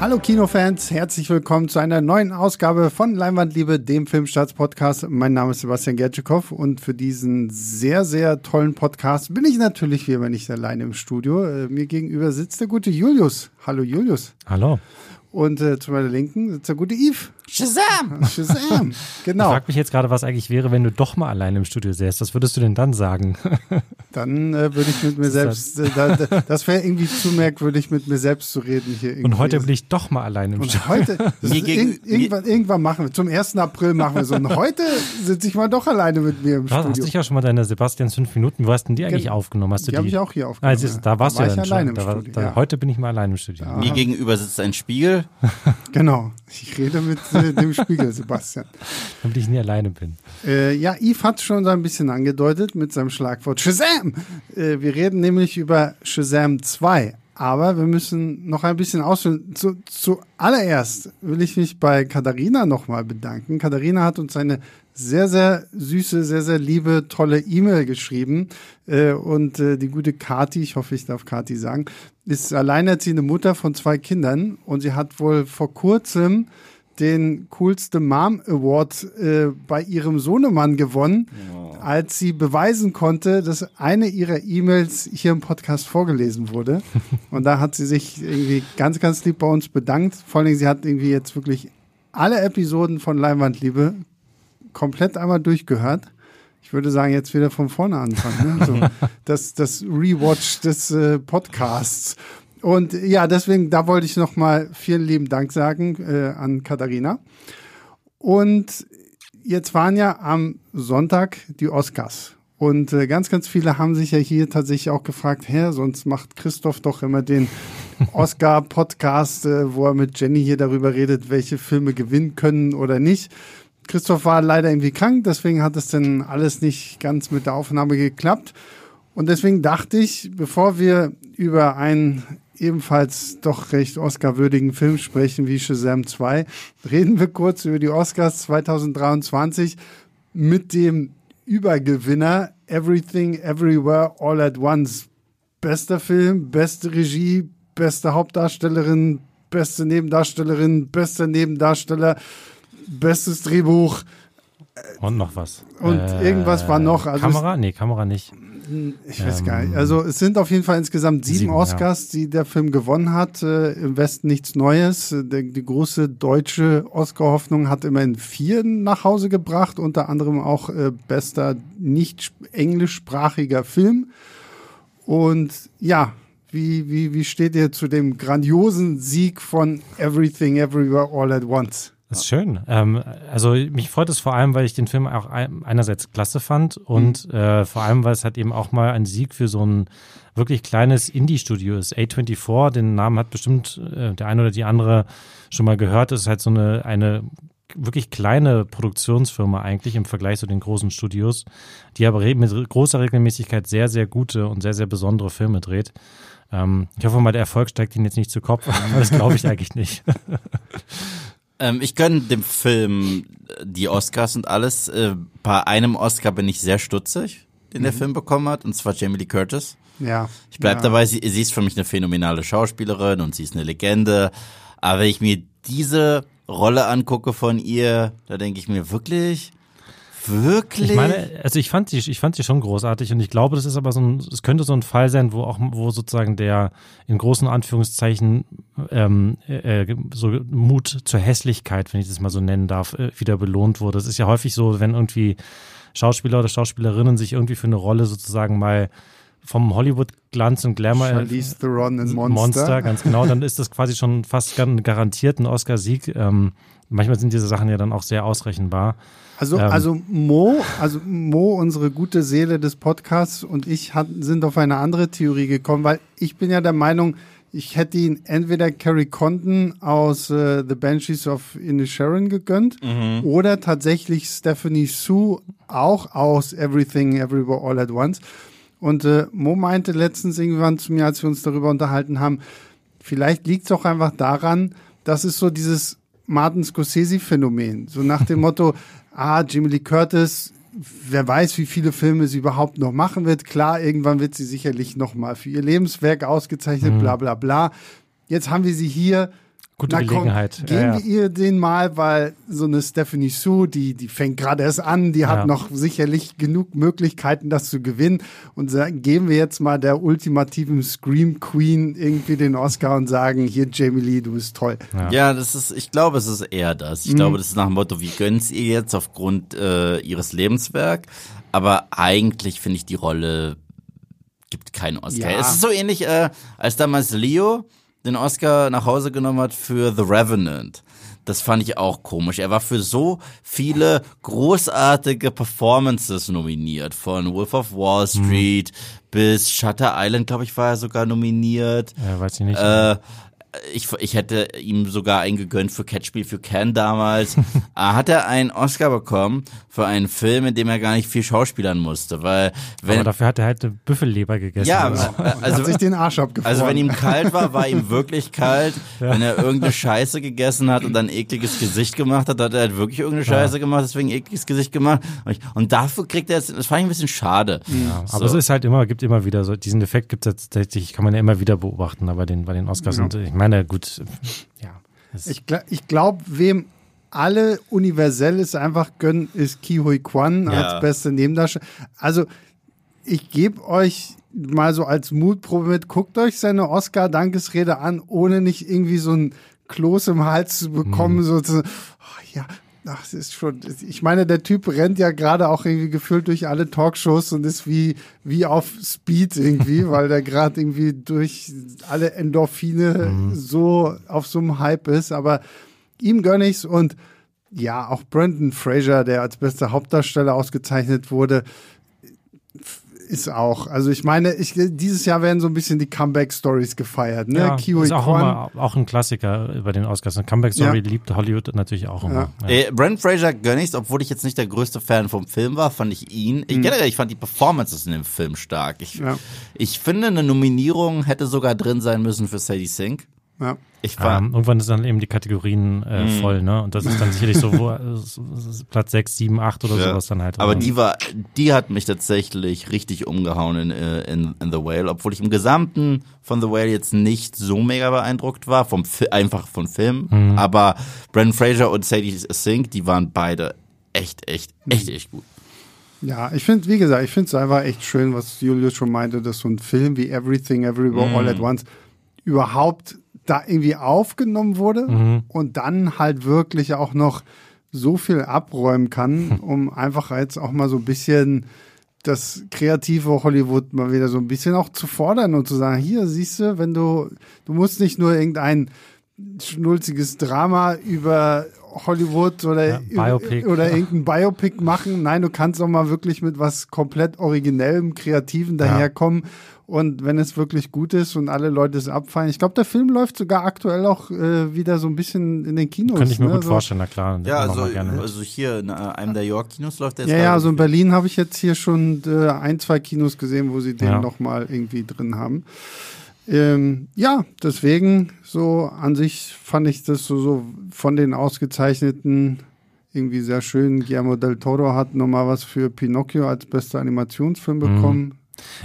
Hallo Kinofans, herzlich willkommen zu einer neuen Ausgabe von Leinwandliebe, dem Filmstarts-Podcast. Mein Name ist Sebastian Gertschikow und für diesen sehr, sehr tollen Podcast bin ich natürlich wie immer nicht alleine im Studio. Äh, mir gegenüber sitzt der gute Julius. Hallo Julius. Hallo. Und äh, zu meiner Linken sitzt der gute Yves. Shazam! Shazam, genau. Ich frage mich jetzt gerade, was eigentlich wäre, wenn du doch mal alleine im Studio säßt. Was würdest du denn dann sagen? Dann äh, würde ich mit mir selbst, äh, da, da, das wäre irgendwie zu merkwürdig, mit mir selbst zu reden hier. Irgendwie. Und heute bin ich doch mal alleine im Und Studio. heute, gegen- irg irgendwann, irgendwann machen wir, zum 1. April machen wir so. Und heute sitze ich mal doch alleine mit mir im Du hast, hast Studio. dich ja schon mal deine Sebastians fünf Minuten, wo hast denn die eigentlich Gen- aufgenommen? Hast du Die die? habe ich auch hier aufgenommen. Du, da warst war du dann alleine schon. im Da war, Studio. da, ja. Heute bin ich mal alleine im Studio. Mir gegenüber sitzt ein Spiegel. Genau. Ich rede mit dem Spiegel, Sebastian. Damit ich nie alleine bin. Äh, ja, Yves hat schon so ein bisschen angedeutet mit seinem Schlagwort Shazam. Äh, wir reden nämlich über Shazam 2. Aber wir müssen noch ein bisschen ausführen. Zu, zuallererst will ich mich bei Katharina nochmal bedanken. Katharina hat uns eine sehr, sehr süße, sehr, sehr liebe, tolle E-Mail geschrieben. Äh, und äh, die gute Kati, ich hoffe, ich darf Kati sagen, ist alleinerziehende Mutter von zwei Kindern. Und sie hat wohl vor kurzem den coolste Mom Award äh, bei ihrem Sohnemann gewonnen, als sie beweisen konnte, dass eine ihrer E-Mails hier im Podcast vorgelesen wurde. Und da hat sie sich irgendwie ganz, ganz lieb bei uns bedankt. Vor allen Dingen, sie hat irgendwie jetzt wirklich alle Episoden von Leinwandliebe komplett einmal durchgehört. Ich würde sagen, jetzt wieder von vorne anfangen. Ne? So, das, das Rewatch des äh, Podcasts. Und ja, deswegen, da wollte ich nochmal vielen lieben Dank sagen äh, an Katharina. Und jetzt waren ja am Sonntag die Oscars. Und äh, ganz, ganz viele haben sich ja hier tatsächlich auch gefragt, hä, sonst macht Christoph doch immer den Oscar-Podcast, äh, wo er mit Jenny hier darüber redet, welche Filme gewinnen können oder nicht. Christoph war leider irgendwie krank, deswegen hat es dann alles nicht ganz mit der Aufnahme geklappt. Und deswegen dachte ich, bevor wir über einen ebenfalls doch recht Oscar-würdigen Film sprechen wie Shazam 2, reden wir kurz über die Oscars 2023 mit dem Übergewinner Everything Everywhere All at Once. Bester Film, beste Regie, beste Hauptdarstellerin, beste Nebendarstellerin, bester Nebendarsteller, bestes Drehbuch Und noch was. und irgendwas war noch. Also es- Kamera? Nee, Kamera nicht. Ich weiß gar nicht. Also es sind auf jeden Fall insgesamt sieben, Sieben, Oscars, die der Film gewonnen hat. Äh, Im Westen nichts Neues. Äh, Der, die große deutsche Oscar-Hoffnung hat immerhin vier nach Hause gebracht, unter anderem auch äh, bester nicht sp- englischsprachiger Film. Und ja, wie, wie, wie steht ihr zu dem grandiosen Sieg von Everything Everywhere All at Once? Das ist schön. Ähm, also mich freut es vor allem, weil ich den Film auch ein- einerseits klasse fand und äh, vor allem, weil es halt eben auch mal ein Sieg für so ein wirklich kleines Indie-Studio ist. A24, den Namen hat bestimmt äh, der eine oder die andere schon mal gehört. Das ist halt so eine, eine wirklich kleine Produktionsfirma eigentlich im Vergleich zu den großen Studios, die aber mit großer Regelmäßigkeit sehr, sehr gute und sehr, sehr besondere Filme dreht. Ähm, ich hoffe mal, der Erfolg steigt ihnen jetzt nicht zu Kopf, aber das glaube ich eigentlich nicht. Ähm, ich gönne dem Film äh, die Oscars und alles. Äh, bei einem Oscar bin ich sehr stutzig, den der Film bekommen hat, und zwar Jamie Lee Curtis. Ja. Ich bleib ja. dabei, sie, sie ist für mich eine phänomenale Schauspielerin und sie ist eine Legende. Aber wenn ich mir diese Rolle angucke von ihr, da denke ich mir wirklich, wirklich. Ich meine, also ich fand sie, ich fand sie schon großartig und ich glaube, das ist aber so ein, es könnte so ein Fall sein, wo auch, wo sozusagen der in großen Anführungszeichen ähm, äh, so Mut zur Hässlichkeit, wenn ich das mal so nennen darf, äh, wieder belohnt wurde. Das ist ja häufig so, wenn irgendwie Schauspieler oder Schauspielerinnen sich irgendwie für eine Rolle sozusagen mal vom Hollywood-Glanz und Glamour äh, Charlize Theron in Monster. ganz genau, dann ist das quasi schon fast gar- garantiert ein Oscar-Sieg. Ähm, manchmal sind diese Sachen ja dann auch sehr ausrechenbar. Also, Ähm. also Mo, also Mo, unsere gute Seele des Podcasts und ich hat, sind auf eine andere Theorie gekommen, weil ich bin ja der Meinung, ich hätte ihn entweder Carrie Condon aus äh, The Banshees of Inisherin gegönnt oder tatsächlich Stephanie Sue auch aus Everything Everywhere All at Once. Und äh, Mo meinte letztens irgendwann zu mir, als wir uns darüber unterhalten haben, vielleicht liegt es auch einfach daran, das ist so dieses Martin Scorsese-Phänomen. So nach dem Motto, ah, Jimmy Lee Curtis, wer weiß, wie viele Filme sie überhaupt noch machen wird. Klar, irgendwann wird sie sicherlich noch mal für ihr Lebenswerk ausgezeichnet, bla bla bla. Jetzt haben wir sie hier Gute Na komm, Gelegenheit. geben ja, wir ihr den mal, weil so eine Stephanie Sue, die, die fängt gerade erst an, die hat Ja. noch sicherlich genug Möglichkeiten, das zu gewinnen. Und sagen, geben wir jetzt mal der ultimativen Scream Queen irgendwie den Oscar und sagen, hier Jamie Lee, du bist toll. Ja, das ist, ich glaube, es ist eher das. Ich glaube, das ist nach dem Motto, wie gönn's ihr jetzt aufgrund äh, ihres Lebenswerk? Aber eigentlich finde ich die Rolle gibt keinen Oscar. Ja. Es ist so ähnlich, äh, als damals Leo den Oscar nach Hause genommen hat für The Revenant. Das fand ich auch komisch. Er war für so viele großartige Performances nominiert. Von Wolf of Wall Street bis Shutter Island, glaube ich, war er sogar nominiert. ja, weiß ich nicht. Äh, ich, ich hätte ihm sogar einen gegönnt für Catch Me If You Can damals. äh, hat er einen Oscar bekommen für einen Film, in dem er gar nicht viel schauspielern musste, weil Aber wenn dafür hat er halt eine Büffelleber gegessen. ja, Also, also hat sich den Arsch abgefroren. also wenn ihm kalt war, war ihm wirklich kalt. Wenn er irgendeine Scheiße gegessen hat und dann ekliges Gesicht gemacht hat, hat er halt wirklich irgendeine Scheiße gemacht, deswegen ekliges Gesicht gemacht. Und, ich, und dafür kriegt er jetzt, das fand ich ein bisschen schade. ja, So. aber es ist halt immer, gibt immer wieder so, diesen Effekt gibt es tatsächlich, kann man ja immer wieder beobachten, aber bei den, bei den Oscars. Ja. Und ich meine, gut, ja. Ich, gla- ich glaube, wem alle universell ist einfach gönnen, ist Ki Hui Kwan Ja. als beste Nebendarsteller. Also ich gebe euch mal so als Mutprobe mit, guckt euch seine Oscar-Dankesrede an, ohne nicht irgendwie so ein Kloß im Hals zu bekommen, Mhm. so zu, oh, ja, ach, das ist schon, ich meine, der Typ rennt ja gerade auch irgendwie gefühlt durch alle Talkshows und ist wie, wie auf Speed irgendwie, weil der gerade irgendwie durch alle Endorphine Mhm. so auf so einem Hype ist, aber ihm gönn ich's und ja, auch Brandon Fraser, der als bester Hauptdarsteller ausgezeichnet wurde, ist auch. Also ich meine, ich, dieses Jahr werden so ein bisschen die Comeback-Stories gefeiert. Ne? ja, Kiwi ist auch, immer, auch ein Klassiker bei den Oscars. Eine Comeback-Story Ja. liebt Hollywood natürlich auch immer. Ja. Äh, Brent Fraser gönn ich's, obwohl ich jetzt nicht der größte Fan vom Film war, fand ich ihn. Ich, generell, ich fand die Performances in dem Film stark. Ich, Mhm. Ja. ich finde, eine Nominierung hätte sogar drin sein müssen für Sadie Sink. Ja. Ich war, Ähm, irgendwann ist dann eben die Kategorien äh, Mhm. voll, ne? Und das ist dann sicherlich so wo, äh, Platz 6, 7, 8 oder Ja. sowas dann halt. Aber die war, die hat mich tatsächlich richtig umgehauen in, äh, in, in The Whale, obwohl ich im Gesamten von The Whale jetzt nicht so mega beeindruckt war, vom Fi einfach von Film. Mhm. Aber Brendan Fraser und Sadie Sink, die waren beide echt, echt, echt, echt gut. Ja, ich finde, wie gesagt, ich finde es einfach echt schön, was Julius schon meinte, dass so ein Film wie Everything, Everywhere, All at Once überhaupt da irgendwie aufgenommen wurde und dann halt wirklich auch noch so viel abräumen kann, um einfach jetzt auch mal so ein bisschen das kreative Hollywood mal wieder so ein bisschen auch zu fordern und zu sagen, hier siehst du, wenn du, du musst nicht nur irgendein schnulziges Drama über Hollywood oder, Ja, oder irgendein Biopic machen. Nein, du kannst auch mal wirklich mit was komplett Originellem, Kreativen daherkommen. Und wenn es wirklich gut ist und alle Leute es abfallen. Ich glaube, der Film läuft sogar aktuell auch äh, wieder so ein bisschen in den Kinos. Könnte ich mir ne? gut so. vorstellen, na klar. Ja, also, gerne. also hier in äh, einem der York-Kinos läuft der jetzt Ja, ja, also in Berlin habe ich jetzt hier schon äh, ein, zwei Kinos gesehen, wo sie den Ja. noch mal irgendwie drin haben. Ähm, ja, deswegen so an sich fand ich das so, so von den ausgezeichneten irgendwie sehr schön. Guillermo del Toro hat nochmal was für Pinocchio als bester Animationsfilm Mhm.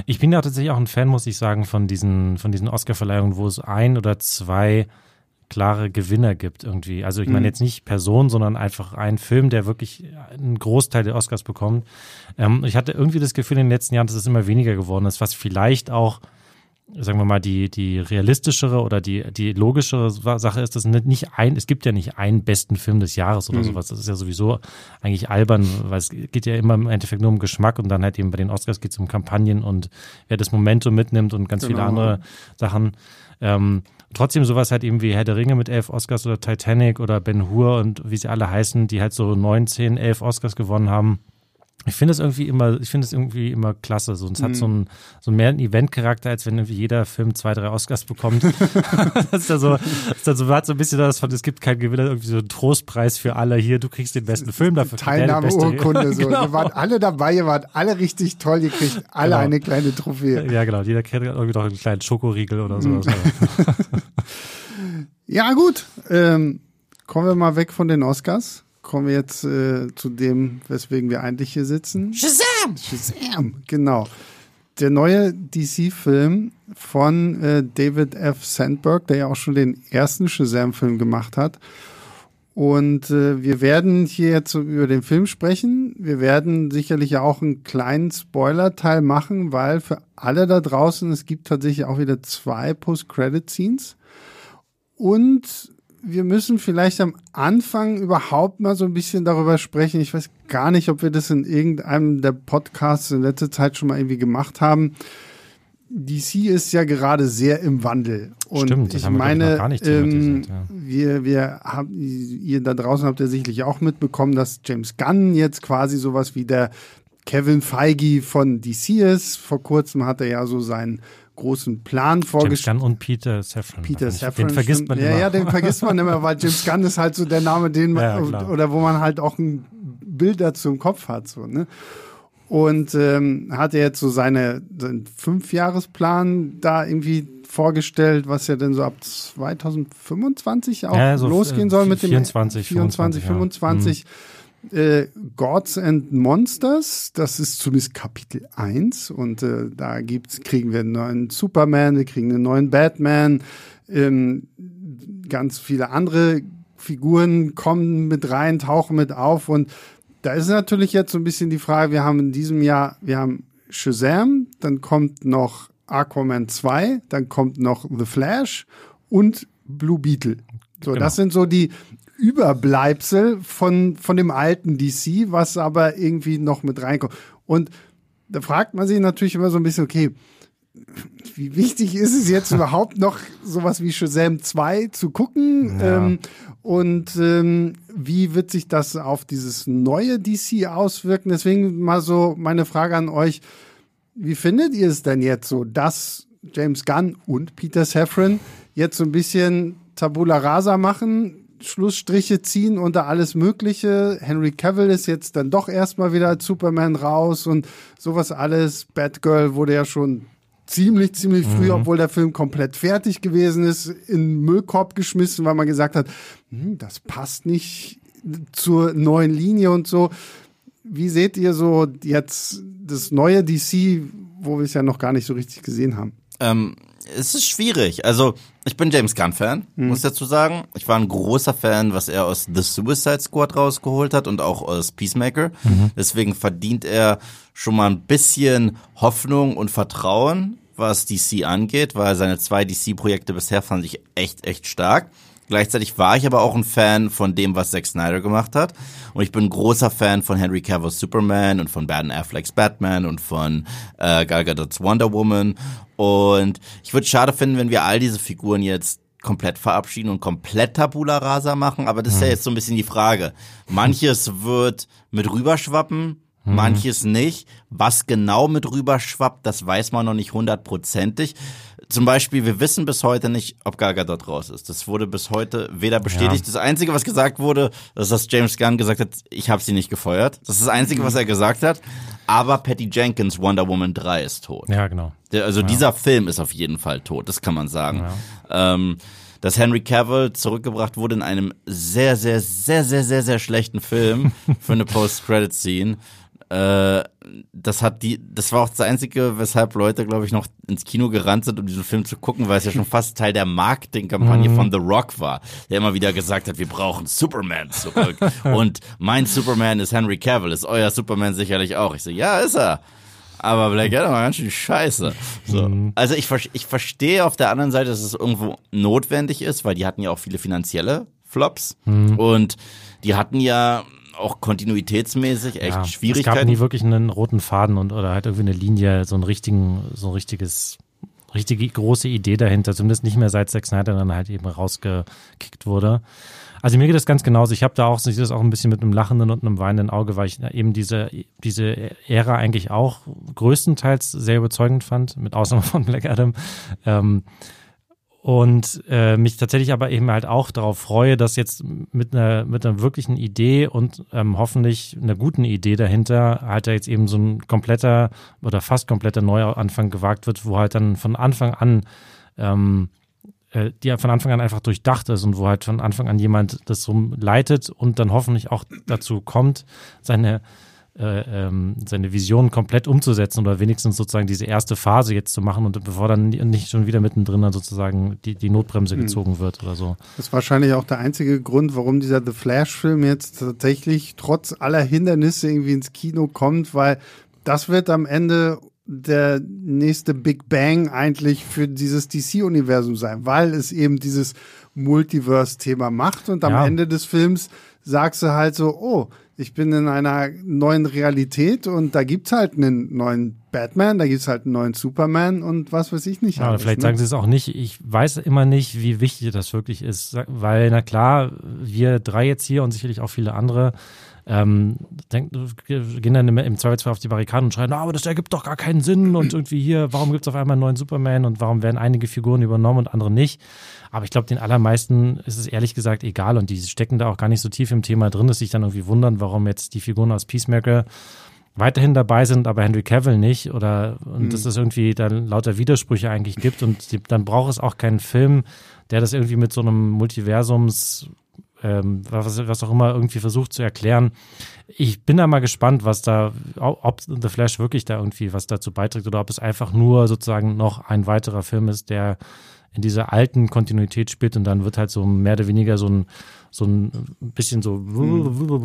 Ich bin ja tatsächlich auch ein Fan, muss ich sagen, von diesen, von diesen Oscar-Verleihungen, wo es ein oder zwei klare Gewinner gibt irgendwie. Also ich Mhm. meine jetzt nicht Person, sondern einfach ein Film, der wirklich einen Großteil der Oscars bekommt. Ähm, ich hatte irgendwie das Gefühl in den letzten Jahren, dass es immer weniger geworden ist, was vielleicht auch sagen wir mal, die, die realistischere oder die, die logischere Sache ist, dass nicht ein, es gibt ja nicht einen besten Film des Jahres oder Mhm. sowas. Das ist ja sowieso eigentlich albern, weil es geht ja immer im Endeffekt nur um Geschmack und dann halt eben bei den Oscars geht es um Kampagnen und wer das Momentum mitnimmt und ganz viele Genau. andere Sachen. Ähm, trotzdem sowas halt eben wie Herr der Ringe mit elf Oscars oder Titanic oder Ben Hur und wie sie alle heißen, die halt so neun, zehn, elf Oscars gewonnen haben. Ich finde es irgendwie immer, ich finde es irgendwie immer klasse. So, es hat so einen, so mehr einen Event-Charakter, als wenn irgendwie jeder Film zwei, drei Oscars bekommt. das ist dann so, ist dann so, man hat so ein bisschen das von, es gibt keinen Gewinner, irgendwie so einen Trostpreis für alle hier, du kriegst den besten Film dafür. Teilnahmeurkunde. So. genau. Ihr wart alle dabei, ihr wart alle richtig toll, ihr kriegt alle Genau. eine kleine Trophäe. Ja, genau. Jeder kriegt irgendwie noch einen kleinen Schokoriegel oder so. Mhm. Ja, gut. Ähm, kommen wir mal weg von den Oscars. Kommen wir jetzt äh, zu dem, weswegen wir eigentlich hier sitzen. Shazam! Shazam, genau. der neue DC-Film von äh, David F. Sandberg, der ja auch schon den ersten Shazam-Film gemacht hat. Und äh, wir werden hier jetzt über den Film sprechen. Wir werden sicherlich ja auch einen kleinen Spoiler-Teil machen, weil für alle da draußen, es gibt tatsächlich auch wieder zwei Post-Credit-Scenes. Und wir müssen vielleicht am Anfang überhaupt mal so ein bisschen darüber sprechen. Ich weiß gar nicht, ob wir das in irgendeinem der Podcasts in letzter Zeit schon mal irgendwie gemacht haben. DC ist ja gerade sehr im Wandel. Und Stimmt, das ich haben wir, meine, gar nicht ähm, ja. wir, wir haben, ihr da draußen habt ihr sicherlich auch mitbekommen, dass James Gunn jetzt quasi sowas wie der Kevin Feige von DC ist. Vor kurzem hat er ja so seinen großen Plan James vorgestellt. Gunn und Peter Safran. Peter Den Safran. vergisst man stimmt. immer. Ja, ja, den vergisst man immer, weil James Gunn ist halt so der Name, den man, Ja, klar. oder wo man halt auch ein Bild dazu im Kopf hat, so, ne? Und ähm, hat er jetzt so seine, seinen Fünfjahresplan da irgendwie vorgestellt, was ja denn so ab 2025 auch Ja, so, losgehen äh, soll mit dem 24, 24, 25. Äh, Gods and Monsters, das ist zumindest Kapitel 1 und äh, da gibt's, kriegen wir einen neuen Superman, wir kriegen einen neuen Batman, ähm, ganz viele andere Figuren kommen mit rein, tauchen mit auf und da ist natürlich jetzt so ein bisschen die Frage, wir haben in diesem Jahr, wir haben Shazam, dann kommt noch Aquaman 2, dann kommt noch The Flash und Blue Beetle. So, Genau. das sind so die Überbleibsel von, von dem alten DC, was aber irgendwie noch mit reinkommt. Und da fragt man sich natürlich immer so ein bisschen, okay, wie wichtig ist es jetzt überhaupt noch sowas wie Shazam 2 zu gucken? Ja. Ähm, und ähm, wie wird sich das auf dieses neue DC auswirken? Deswegen mal so meine Frage an euch. Wie findet ihr es denn jetzt so, dass James Gunn und Peter Safran jetzt so ein bisschen Tabula Rasa machen, Schlussstriche ziehen unter alles Mögliche? Henry Cavill ist jetzt dann doch erstmal wieder als Superman raus und sowas alles. Batgirl wurde ja schon ziemlich, ziemlich früh, obwohl der Film komplett fertig gewesen ist, in Müllkorb geschmissen, weil man gesagt hat, hm, das passt nicht zur neuen Linie und so. Wie seht ihr so jetzt das neue DC, wo wir es ja noch gar nicht so richtig gesehen haben? Ähm, es ist schwierig. Also, ich bin James Gunn-Fan, muss ich dazu sagen. Ich war ein großer Fan, was er aus The Suicide Squad rausgeholt hat und auch aus Peacemaker. Deswegen verdient er schon mal ein bisschen Hoffnung und Vertrauen, was DC angeht, weil seine zwei DC-Projekte bisher fand ich echt, echt stark. Gleichzeitig war ich aber auch ein Fan von dem, was Zack Snyder gemacht hat. Und ich bin ein großer Fan von Henry Cavill's Superman und von Ben Afflecks Batman und von äh, Gal Gadot's Wonder Woman. Und ich würde es schade finden, wenn wir all diese Figuren jetzt komplett verabschieden und komplett Tabula Rasa machen. Aber das ist ja jetzt so ein bisschen die Frage. Manches wird mit rüberschwappen, manches nicht. Was genau mit rüberschwappt, das weiß man noch nicht hundertprozentig. Zum Beispiel, wir wissen bis heute nicht, ob Gal Gadot raus ist. Das wurde bis heute weder bestätigt. Das Einzige, was gesagt wurde, ist, dass James Gunn gesagt hat, ich habe sie nicht gefeuert. Das ist das Einzige, was er gesagt hat. Aber Patty Jenkins Wonder Woman 3 ist tot. Ja, genau. Der, also dieser Film ist auf jeden Fall tot, das kann man sagen. Ähm, dass Henry Cavill zurückgebracht wurde in einem sehr, sehr, sehr, sehr, sehr, sehr schlechten Film für eine Post-Credit-Scene. Äh, das hat die, das war auch das Einzige, weshalb Leute, glaube ich, noch ins Kino gerannt sind, um diesen Film zu gucken, weil es ja schon fast Teil der Marketingkampagne von The Rock war, der immer wieder gesagt hat, wir brauchen Superman zurück. Und mein Superman ist Henry Cavill, ist euer Superman sicherlich auch. Ich so, ja, ist er. Aber Black Adam war ganz schön scheiße. So. Also ich, ich verstehe auf der anderen Seite, dass es irgendwo notwendig ist, weil die hatten ja auch viele finanzielle Flops. Und die hatten ja auch kontinuitätsmäßig echt ja, Es gab Schwierigkeiten. nie wirklich einen roten Faden und oder halt irgendwie eine Linie, so einen richtigen, so ein richtiges, richtige große Idee dahinter, zumindest nicht mehr seit Zack Snyder dann halt eben rausgekickt wurde. Also mir geht das ganz genauso. Ich habe da auch, ich sehe das auch ein bisschen mit einem lachenden und einem weinenden Auge, weil ich eben diese, diese Ära eigentlich auch größtenteils sehr überzeugend fand, mit Ausnahme von Black Adam. Ähm, und äh, mich tatsächlich aber eben halt auch darauf freue, dass jetzt mit einer mit einer wirklichen Idee und ähm, hoffentlich einer guten Idee dahinter halt da jetzt eben so ein kompletter oder fast kompletter Neuanfang gewagt wird, wo halt dann von Anfang an ähm, äh, die von Anfang an einfach durchdacht ist und wo halt von Anfang an jemand das so leitet und dann hoffentlich auch dazu kommt, seine äh, ähm, seine Vision komplett umzusetzen oder wenigstens sozusagen diese erste Phase jetzt zu machen und bevor dann nicht schon wieder mittendrin dann sozusagen die, die Notbremse mhm. gezogen wird oder so. Das ist wahrscheinlich auch der einzige Grund, warum dieser The Flash-Film jetzt tatsächlich trotz aller Hindernisse irgendwie ins Kino kommt, weil das wird am Ende der nächste Big Bang eigentlich für dieses DC-Universum sein, weil es eben dieses Multiverse-Thema macht und am ja. Ende des Films sagst du halt so, oh, ich bin in einer neuen Realität und da gibt's halt einen neuen Batman, da gibt's halt einen neuen Superman und was weiß ich nicht. Ja, alles, vielleicht ne? sagen sie es auch nicht. Ich weiß immer nicht, wie wichtig das wirklich ist, weil na klar, wir drei jetzt hier und sicherlich auch viele andere ähm, denk, gehen dann im, im Zweifelsfall auf die Barrikaden und schreien, ah, aber das ergibt doch gar keinen Sinn und irgendwie hier, warum gibt es auf einmal einen neuen Superman und warum werden einige Figuren übernommen und andere nicht. Aber ich glaube, den allermeisten ist es ehrlich gesagt egal und die stecken da auch gar nicht so tief im Thema drin, dass sich dann irgendwie wundern, warum jetzt die Figuren aus Peacemaker weiterhin dabei sind, aber Henry Cavill nicht oder und mhm. dass es irgendwie dann lauter Widersprüche eigentlich gibt und die, dann braucht es auch keinen Film, der das irgendwie mit so einem Multiversums ähm, was, was auch immer irgendwie versucht zu erklären. Ich bin da mal gespannt, was da, ob The Flash wirklich da irgendwie was dazu beiträgt oder ob es einfach nur sozusagen noch ein weiterer Film ist, der in dieser alten Kontinuität spielt und dann wird halt so mehr oder weniger so ein so ein bisschen so. Hm.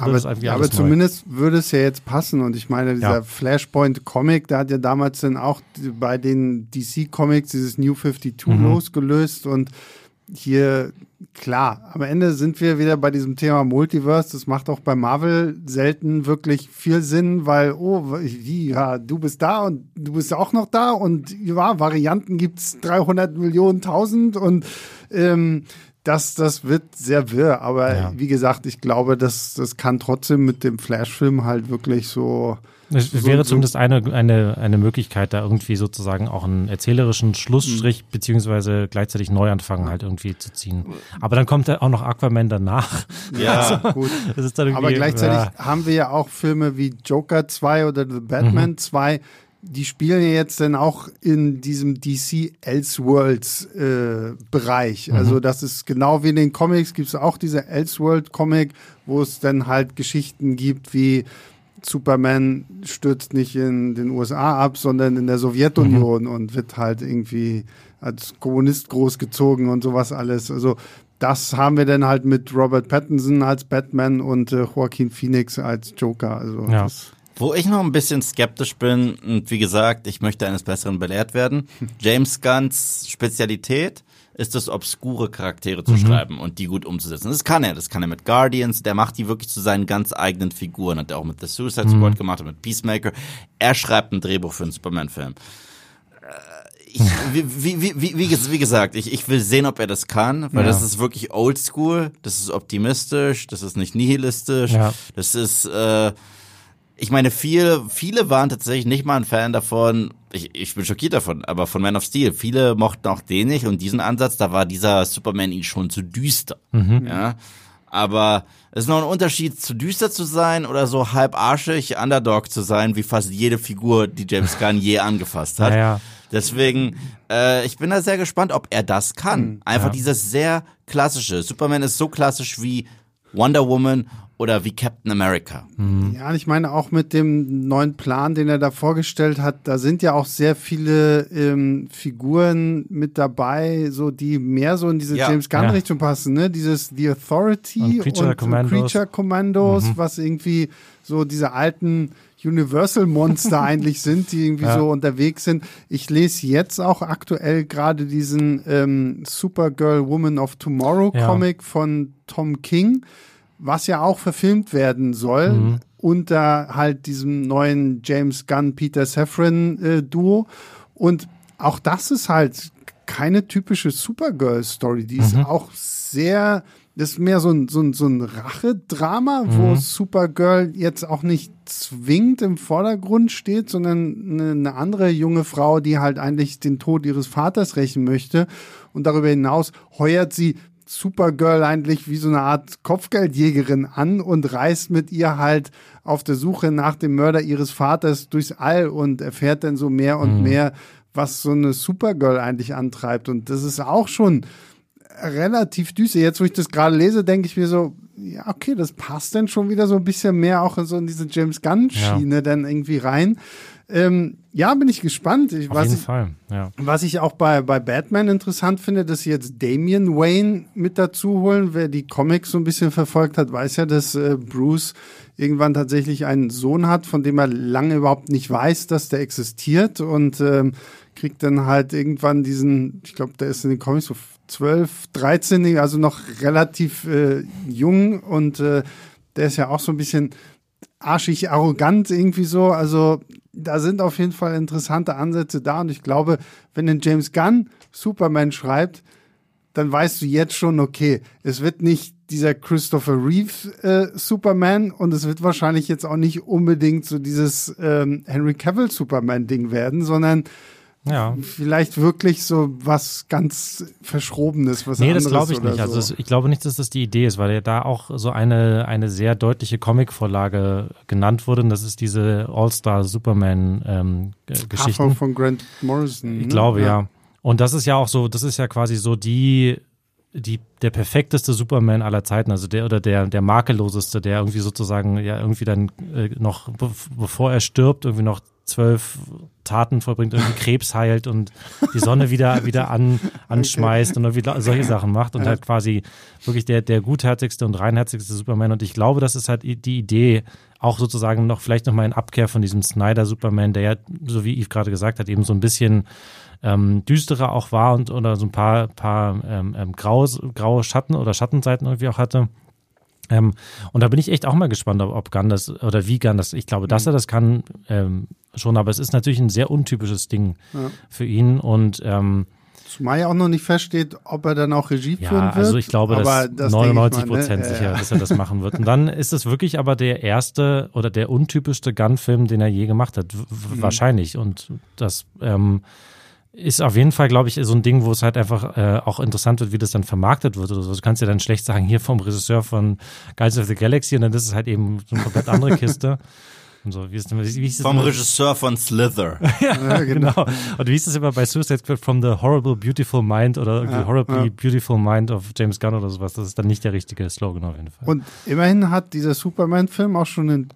Aber, aber zumindest würde es ja jetzt passen. Und ich meine, dieser ja. Flashpoint-Comic, der hat ja damals dann auch bei den DC-Comics dieses New 52 mhm. losgelöst. Und hier, klar, am Ende sind wir wieder bei diesem Thema Multiverse. Das macht auch bei Marvel selten wirklich viel Sinn, weil, oh, wie, ja, du bist da und du bist auch noch da und ja, Varianten gibt's 300 Millionen, tausend und ähm, das, das wird sehr wirr. Aber ja. wie gesagt, ich glaube, das, das kann trotzdem mit dem Flash-Film halt wirklich so es so, wäre zumindest eine, eine, eine Möglichkeit, da irgendwie sozusagen auch einen erzählerischen Schlussstrich mhm. beziehungsweise gleichzeitig Neuanfang halt irgendwie zu ziehen. Aber dann kommt ja auch noch Aquaman danach. Ja, also, gut. Aber gleichzeitig ja. haben wir ja auch Filme wie Joker 2 oder The Batman mhm. 2, die spielen ja jetzt dann auch in diesem DC Elseworlds äh, Bereich. Mhm. Also das ist genau wie in den Comics gibt es auch diese Elseworld Comic, wo es dann halt Geschichten gibt wie Superman stürzt nicht in den USA ab, sondern in der Sowjetunion mhm. und wird halt irgendwie als Kommunist großgezogen und sowas alles. Also das haben wir dann halt mit Robert Pattinson als Batman und äh, Joaquin Phoenix als Joker. Also ja. Wo ich noch ein bisschen skeptisch bin, und wie gesagt, ich möchte eines Besseren belehrt werden, James Gunns Spezialität ist es, obskure Charaktere zu mhm. schreiben und die gut umzusetzen. Das kann er. Das kann er mit Guardians. Der macht die wirklich zu seinen ganz eigenen Figuren. Hat er auch mit The Suicide Squad mhm. gemacht und mit Peacemaker. Er schreibt ein Drehbuch für einen Superman-Film. Äh, ich, wie, wie, wie, wie, gesagt, ich, ich will sehen, ob er das kann, weil ja. das ist wirklich oldschool, das ist optimistisch, das ist nicht nihilistisch, ja. das ist äh, ich meine, viele, viele waren tatsächlich nicht mal ein Fan davon. Ich, ich bin schockiert davon, aber von Man of Steel. Viele mochten auch den nicht und diesen Ansatz, da war dieser Superman ihnen schon zu düster. Mhm. Ja. Aber es ist noch ein Unterschied, zu düster zu sein oder so halb arschig Underdog zu sein, wie fast jede Figur, die James Gunn je angefasst hat. Ja, Deswegen, äh, ich bin da sehr gespannt, ob er das kann. Mhm. Einfach ja. dieses sehr klassische. Superman ist so klassisch wie Wonder Woman oder wie Captain America. Mhm. Ja, ich meine auch mit dem neuen Plan, den er da vorgestellt hat, da sind ja auch sehr viele ähm, Figuren mit dabei, so die mehr so in diese ja. James Gunn Richtung ja. passen, ne? Dieses The Authority und Creature und Commandos, Creature Commandos mhm. was irgendwie so diese alten Universal Monster eigentlich sind, die irgendwie ja. so unterwegs sind. Ich lese jetzt auch aktuell gerade diesen ähm, Supergirl Woman of Tomorrow Comic von Tom King was ja auch verfilmt werden soll, mhm. unter halt diesem neuen James Gunn, Peter Safran äh, Duo. Und auch das ist halt keine typische Supergirl-Story. Die ist mhm. auch sehr, das ist mehr so ein, so ein, so ein Rachedrama, mhm. wo Supergirl jetzt auch nicht zwingend im Vordergrund steht, sondern eine andere junge Frau, die halt eigentlich den Tod ihres Vaters rächen möchte. Und darüber hinaus heuert sie Supergirl eigentlich wie so eine Art Kopfgeldjägerin an und reist mit ihr halt auf der Suche nach dem Mörder ihres Vaters durchs All und erfährt dann so mehr und mhm. mehr, was so eine Supergirl eigentlich antreibt. Und das ist auch schon relativ düster. Jetzt, wo ich das gerade lese, denke ich mir so, ja, okay, das passt dann schon wieder so ein bisschen mehr auch in so in diese James Gunn-Schiene ja. dann irgendwie rein. Ähm, ja, bin ich gespannt. Ich, Auf was jeden ich, Fall, ja. Was ich auch bei, bei Batman interessant finde, dass sie jetzt Damian Wayne mit dazu holen. Wer die Comics so ein bisschen verfolgt hat, weiß ja, dass äh, Bruce irgendwann tatsächlich einen Sohn hat, von dem er lange überhaupt nicht weiß, dass der existiert und ähm, kriegt dann halt irgendwann diesen, ich glaube, der ist in den Comics so 12, 13, also noch relativ äh, jung und äh, der ist ja auch so ein bisschen arschig arrogant irgendwie so. Also da sind auf jeden Fall interessante Ansätze da. Und ich glaube, wenn ein James Gunn Superman schreibt, dann weißt du jetzt schon, okay, es wird nicht dieser Christopher Reeve äh, Superman und es wird wahrscheinlich jetzt auch nicht unbedingt so dieses ähm, Henry Cavill Superman Ding werden, sondern ja. vielleicht wirklich so was ganz Verschrobenes, was Nee, das glaube ich nicht. Also so. Also ich glaube nicht, dass das die Idee ist, weil ja da auch so eine, eine sehr deutliche Comic-Vorlage genannt wurde und das ist diese All-Star Superman ähm, von Grant Morrison. Ich ne? glaube, ja. ja. Und das ist ja auch so, das ist ja quasi so die die, der perfekteste Superman aller Zeiten, also der oder der, der makelloseste, der irgendwie sozusagen ja irgendwie dann äh, noch, bevor er stirbt, irgendwie noch zwölf Taten vollbringt, irgendwie Krebs heilt und die Sonne wieder, wieder an, anschmeißt und solche Sachen macht und halt quasi wirklich der, der gutherzigste und reinherzigste Superman. Und ich glaube, das ist halt die Idee, auch sozusagen noch vielleicht nochmal in Abkehr von diesem Snyder Superman, der ja, so wie Yves gerade gesagt hat, eben so ein bisschen ähm, düsterer auch war und oder so ein paar, paar ähm, ähm, graue, graue Schatten oder Schattenseiten irgendwie auch hatte. Ähm, und da bin ich echt auch mal gespannt, ob, ob Gunn das oder wie Gunn das. Ich glaube, dass mhm. er das kann ähm, schon, aber es ist natürlich ein sehr untypisches Ding ja. für ihn und ähm, Zumal ja auch noch nicht feststeht, ob er dann auch Regie ja, führen wird. Also ich glaube, dass das 99 Prozent ne? sicher, dass er das machen wird. Und dann ist es wirklich aber der erste oder der untypischste Gunn-Film, den er je gemacht hat, mhm. wahrscheinlich. Und das ähm, ist auf jeden Fall, glaube ich, so ein Ding, wo es halt einfach äh, auch interessant wird, wie das dann vermarktet wird oder so. Du kannst ja dann schlecht sagen, hier vom Regisseur von Guardians of the Galaxy und dann ist es halt eben so eine komplett andere Kiste. Und so, wie ist, wie, wie ist Vom immer? Regisseur von Slither. ja, ja, genau. genau. Und wie ist das immer bei Suicide Squad from the Horrible Beautiful Mind oder ja, Horribly ja. Beautiful Mind of James Gunn oder sowas? Das ist dann nicht der richtige Slogan auf jeden Fall. Und immerhin hat dieser Superman-Film auch schon einen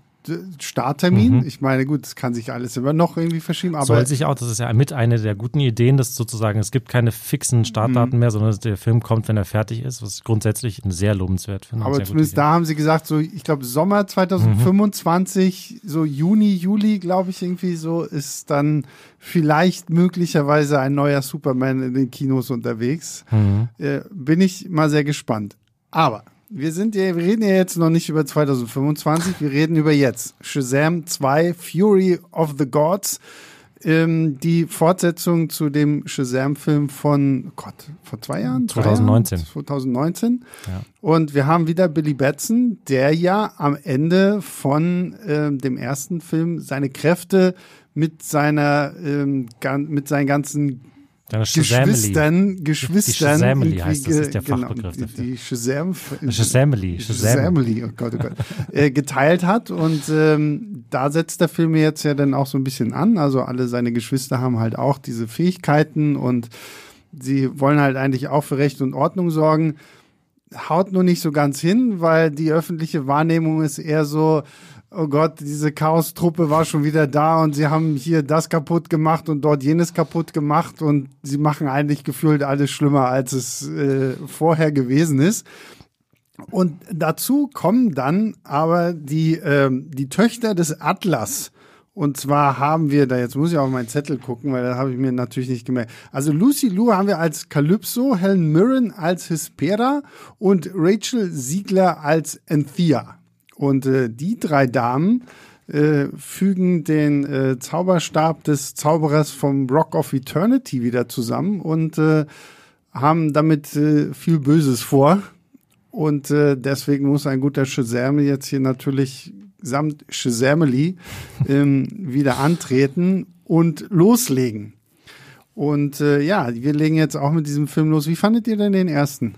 Starttermin. Mhm. Ich meine, gut, es kann sich alles immer noch irgendwie verschieben. Aber Soll sich auch, das ist ja mit eine der guten Ideen, dass sozusagen es gibt keine fixen Startdaten mhm. mehr, sondern der Film kommt, wenn er fertig ist, was ich grundsätzlich sehr lobenswert finde. Aber zumindest da haben sie gesagt, so, ich glaube, Sommer 2025, mhm. so Juni, Juli, glaube ich, irgendwie so, ist dann vielleicht möglicherweise ein neuer Superman in den Kinos unterwegs. Mhm. Äh, bin ich mal sehr gespannt. Aber wir sind ja, wir reden ja jetzt noch nicht über 2025, wir reden über jetzt. Shazam 2, Fury of the Gods. Ähm, die Fortsetzung zu dem Shazam-Film von Gott, vor zwei Jahren? 2019. Jahren? 2019. Ja. Und wir haben wieder Billy Batson, der ja am Ende von ähm, dem ersten Film seine Kräfte mit seiner ähm, mit seinen ganzen Geschwistern, Geschwistern. Die heißt das, ist der genau, Fachbegriff Die, die Shazam, Shazamily, Shazamily, oh Gott, oh Gott, äh, geteilt hat und ähm, da setzt der Film jetzt ja dann auch so ein bisschen an, also alle seine Geschwister haben halt auch diese Fähigkeiten und sie wollen halt eigentlich auch für Recht und Ordnung sorgen, haut nur nicht so ganz hin, weil die öffentliche Wahrnehmung ist eher so, oh Gott, diese Chaos-Truppe war schon wieder da und sie haben hier das kaputt gemacht und dort jenes kaputt gemacht und sie machen eigentlich gefühlt alles schlimmer, als es äh, vorher gewesen ist. Und dazu kommen dann aber die, äh, die Töchter des Atlas. Und zwar haben wir, da jetzt muss ich auf meinen Zettel gucken, weil da habe ich mir natürlich nicht gemerkt. Also Lucy Lou haben wir als Calypso, Helen Mirren als Hespera und Rachel Siegler als Anthea. Und äh, die drei Damen äh, fügen den äh, Zauberstab des Zauberers vom Rock of Eternity wieder zusammen und äh, haben damit äh, viel Böses vor. Und äh, deswegen muss ein guter Shazam jetzt hier natürlich samt Shazamily ähm, wieder antreten und loslegen. Und äh, ja, wir legen jetzt auch mit diesem Film los. Wie fandet ihr denn den ersten?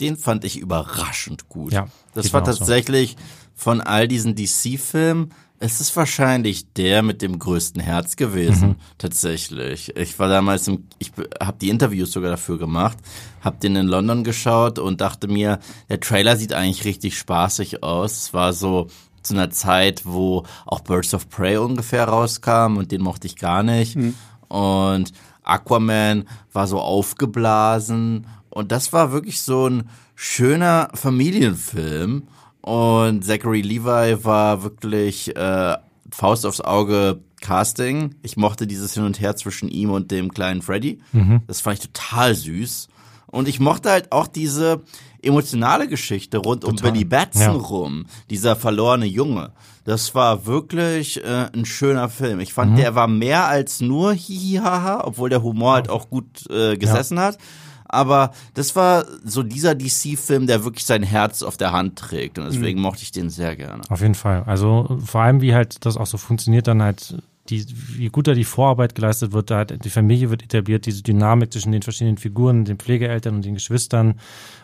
Den fand ich überraschend gut. Ja, das war tatsächlich so von all diesen DC-Filmen Es ist wahrscheinlich der mit dem größten Herz gewesen, mhm. tatsächlich. Ich war damals, im, ich habe die Interviews sogar dafür gemacht, habe den in London geschaut und dachte mir, der Trailer sieht eigentlich richtig spaßig aus. Es war so zu einer Zeit, wo auch Birds of Prey ungefähr rauskam und den mochte ich gar nicht. Mhm. Und Aquaman war so aufgeblasen und das war wirklich so ein schöner Familienfilm und Zachary Levi war wirklich äh, Faust aufs Auge Casting. Ich mochte dieses Hin und Her zwischen ihm und dem kleinen Freddy. Mhm. Das fand ich total süß. Und ich mochte halt auch diese emotionale Geschichte rund Total. um Billy Batson ja. rum, dieser verlorene Junge. Das war wirklich äh, ein schöner Film. Ich fand, mhm. der war mehr als nur hihihaha, obwohl der Humor halt auch gut äh, gesessen ja. hat aber das war so dieser DC-Film, der wirklich sein Herz auf der Hand trägt und deswegen mhm. mochte ich den sehr gerne. Auf jeden Fall. Also vor allem, wie halt das auch so funktioniert, dann halt die, wie gut da die Vorarbeit geleistet wird, da hat die Familie wird etabliert, diese Dynamik zwischen den verschiedenen Figuren, den Pflegeeltern und den Geschwistern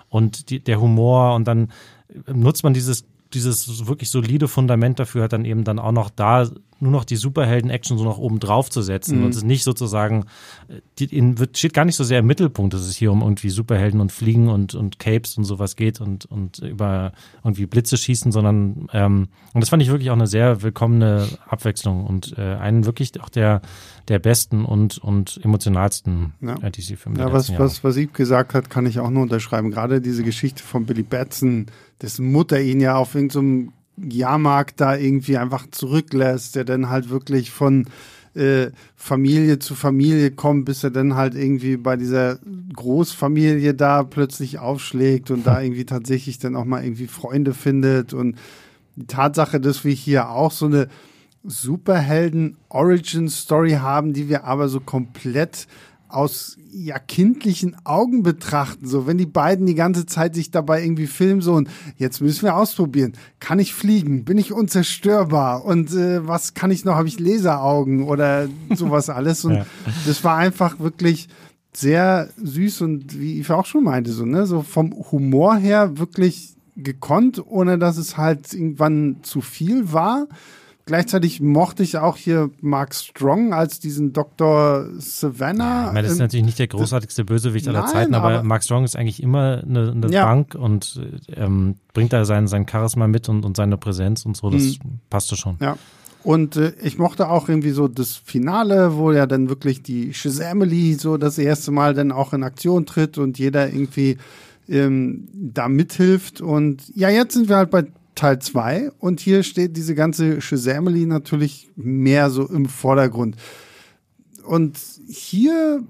und die, der Humor und dann nutzt man dieses dieses wirklich solide Fundament dafür hat dann eben dann auch noch da nur noch die Superhelden-Action so noch oben drauf zu setzen mhm. und es nicht sozusagen, die, in, wird, steht gar nicht so sehr im Mittelpunkt, dass es hier um irgendwie Superhelden und Fliegen und, und Capes und sowas geht und, und über irgendwie Blitze schießen, sondern ähm, und das fand ich wirklich auch eine sehr willkommene Abwechslung und äh, einen wirklich auch der, der besten und, und emotionalsten ja. DC-Filme. Ja, was, was, was Sieb gesagt hat, kann ich auch nur unterschreiben. Gerade diese Geschichte von Billy Batson, dessen Mutter ihn ja auf irgendeinem so Jahrmarkt da irgendwie einfach zurücklässt, der dann halt wirklich von äh, Familie zu Familie kommt, bis er dann halt irgendwie bei dieser Großfamilie da plötzlich aufschlägt und da irgendwie tatsächlich dann auch mal irgendwie Freunde findet. Und die Tatsache, dass wir hier auch so eine Superhelden-Origin-Story haben, die wir aber so komplett aus ja kindlichen Augen betrachten, so wenn die beiden die ganze Zeit sich dabei irgendwie filmen so und jetzt müssen wir ausprobieren, kann ich fliegen, bin ich unzerstörbar? Und äh, was kann ich noch, habe ich Laseraugen oder sowas alles? Und ja. das war einfach wirklich sehr süß und wie ich auch schon meinte so ne so vom Humor her wirklich gekonnt, ohne dass es halt irgendwann zu viel war Gleichzeitig mochte ich auch hier Mark Strong als diesen Dr. Savannah. Ja, ich meine, das ist natürlich nicht der großartigste Bösewicht aller Nein, Zeiten, aber, aber, Mark Strong ist eigentlich immer eine, eine ja. Bank und ähm, bringt da sein, sein Charisma mit und, und seine Präsenz und so. Das mhm. passte schon. Ja. Und äh, ich mochte auch irgendwie so das Finale, wo ja dann wirklich die Shazamily so das erste Mal dann auch in Aktion tritt und jeder irgendwie ähm, da mithilft. Und ja, jetzt sind wir halt bei Teil 2 und hier steht diese ganze Shazamily natürlich mehr so im Vordergrund. Und hier,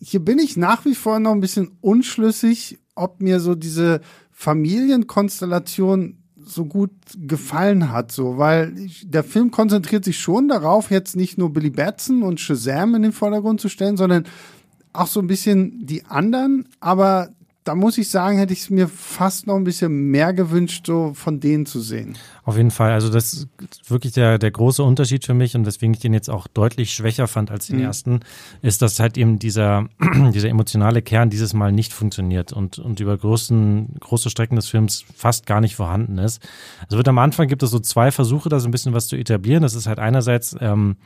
hier bin ich nach wie vor noch ein bisschen unschlüssig, ob mir so diese Familienkonstellation so gut gefallen hat, so, weil der Film konzentriert sich schon darauf, jetzt nicht nur Billy Batson und Shazam in den Vordergrund zu stellen, sondern auch so ein bisschen die anderen, aber da muss ich sagen, hätte ich es mir fast noch ein bisschen mehr gewünscht, so von denen zu sehen. Auf jeden Fall. Also das ist wirklich der, der große Unterschied für mich und weswegen ich den jetzt auch deutlich schwächer fand als den mhm. ersten, ist, dass halt eben dieser, dieser emotionale Kern dieses Mal nicht funktioniert und, und über großen, große Strecken des Films fast gar nicht vorhanden ist. Also wird am Anfang gibt es so zwei Versuche, da so ein bisschen was zu etablieren. Das ist halt einerseits, ähm,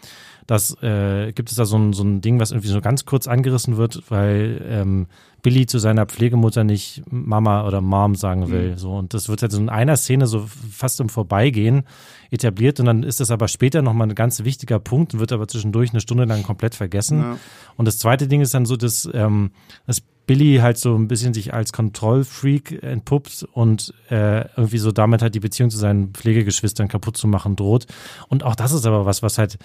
das äh, gibt es da so ein, so ein Ding, was irgendwie so ganz kurz angerissen wird, weil ähm, Billy zu seiner Pflegemutter nicht Mama oder Mom sagen will. Mhm. So und das wird halt so in einer Szene so fast im Vorbeigehen etabliert und dann ist das aber später nochmal ein ganz wichtiger Punkt und wird aber zwischendurch eine Stunde lang komplett vergessen. Ja. Und das zweite Ding ist dann so, dass, ähm, dass Billy halt so ein bisschen sich als Kontrollfreak entpuppt und äh, irgendwie so damit halt die Beziehung zu seinen Pflegegeschwistern kaputt zu machen droht. Und auch das ist aber was, was halt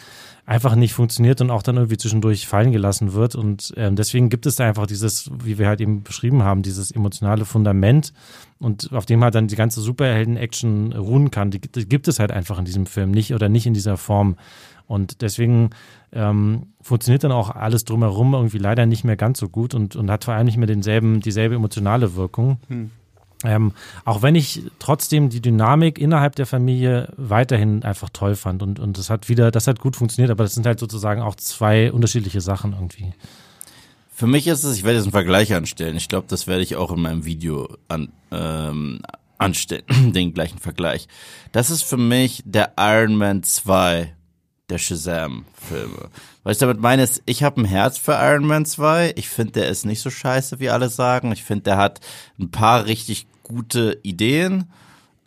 einfach nicht funktioniert und auch dann irgendwie zwischendurch fallen gelassen wird. Und ähm, deswegen gibt es da einfach dieses, wie wir halt eben beschrieben haben, dieses emotionale Fundament und auf dem halt dann die ganze Superhelden-Action ruhen kann. Die, die gibt es halt einfach in diesem Film nicht oder nicht in dieser Form. Und deswegen ähm, funktioniert dann auch alles drumherum irgendwie leider nicht mehr ganz so gut und, und hat vor allem nicht mehr denselben, dieselbe emotionale Wirkung. Hm. Ähm, auch wenn ich trotzdem die Dynamik innerhalb der Familie weiterhin einfach toll fand und, und das hat wieder, das hat gut funktioniert, aber das sind halt sozusagen auch zwei unterschiedliche Sachen irgendwie. Für mich ist es, ich werde jetzt einen Vergleich anstellen. Ich glaube, das werde ich auch in meinem Video an, ähm, anstellen, den gleichen Vergleich. Das ist für mich der Iron Man 2 der Shazam-Filme. Was ich damit meine ist, ich habe ein Herz für Iron Man 2. Ich finde, der ist nicht so scheiße, wie alle sagen. Ich finde, der hat ein paar richtig gute Ideen,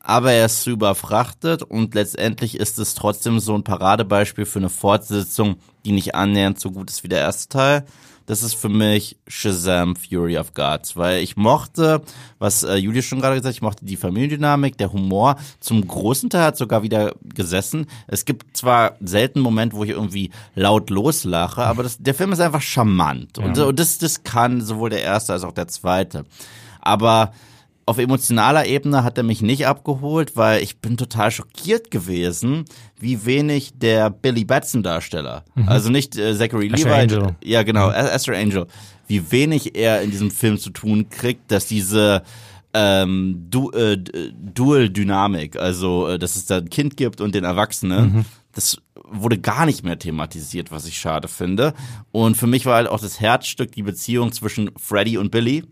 aber er ist zu überfrachtet und letztendlich ist es trotzdem so ein Paradebeispiel für eine Fortsetzung, die nicht annähernd so gut ist wie der erste Teil das ist für mich Shazam Fury of Gods, weil ich mochte, was äh, Julius schon gerade gesagt hat, ich mochte die Familiendynamik, der Humor. Zum großen Teil hat sogar wieder gesessen. Es gibt zwar selten Moment, wo ich irgendwie laut loslache, aber das, der Film ist einfach charmant. Ja. Und, und das, das kann sowohl der erste als auch der zweite. Aber auf emotionaler Ebene hat er mich nicht abgeholt, weil ich bin total schockiert gewesen, wie wenig der Billy Batson Darsteller, mhm. also nicht äh, Zachary Levi, Angel. ja genau, mhm. Esther Angel, wie wenig er in diesem Film zu tun kriegt, dass diese ähm, du, äh, Dual-Dynamik, also äh, dass es da ein Kind gibt und den Erwachsenen, mhm. das wurde gar nicht mehr thematisiert, was ich schade finde. Und für mich war halt auch das Herzstück die Beziehung zwischen Freddy und Billy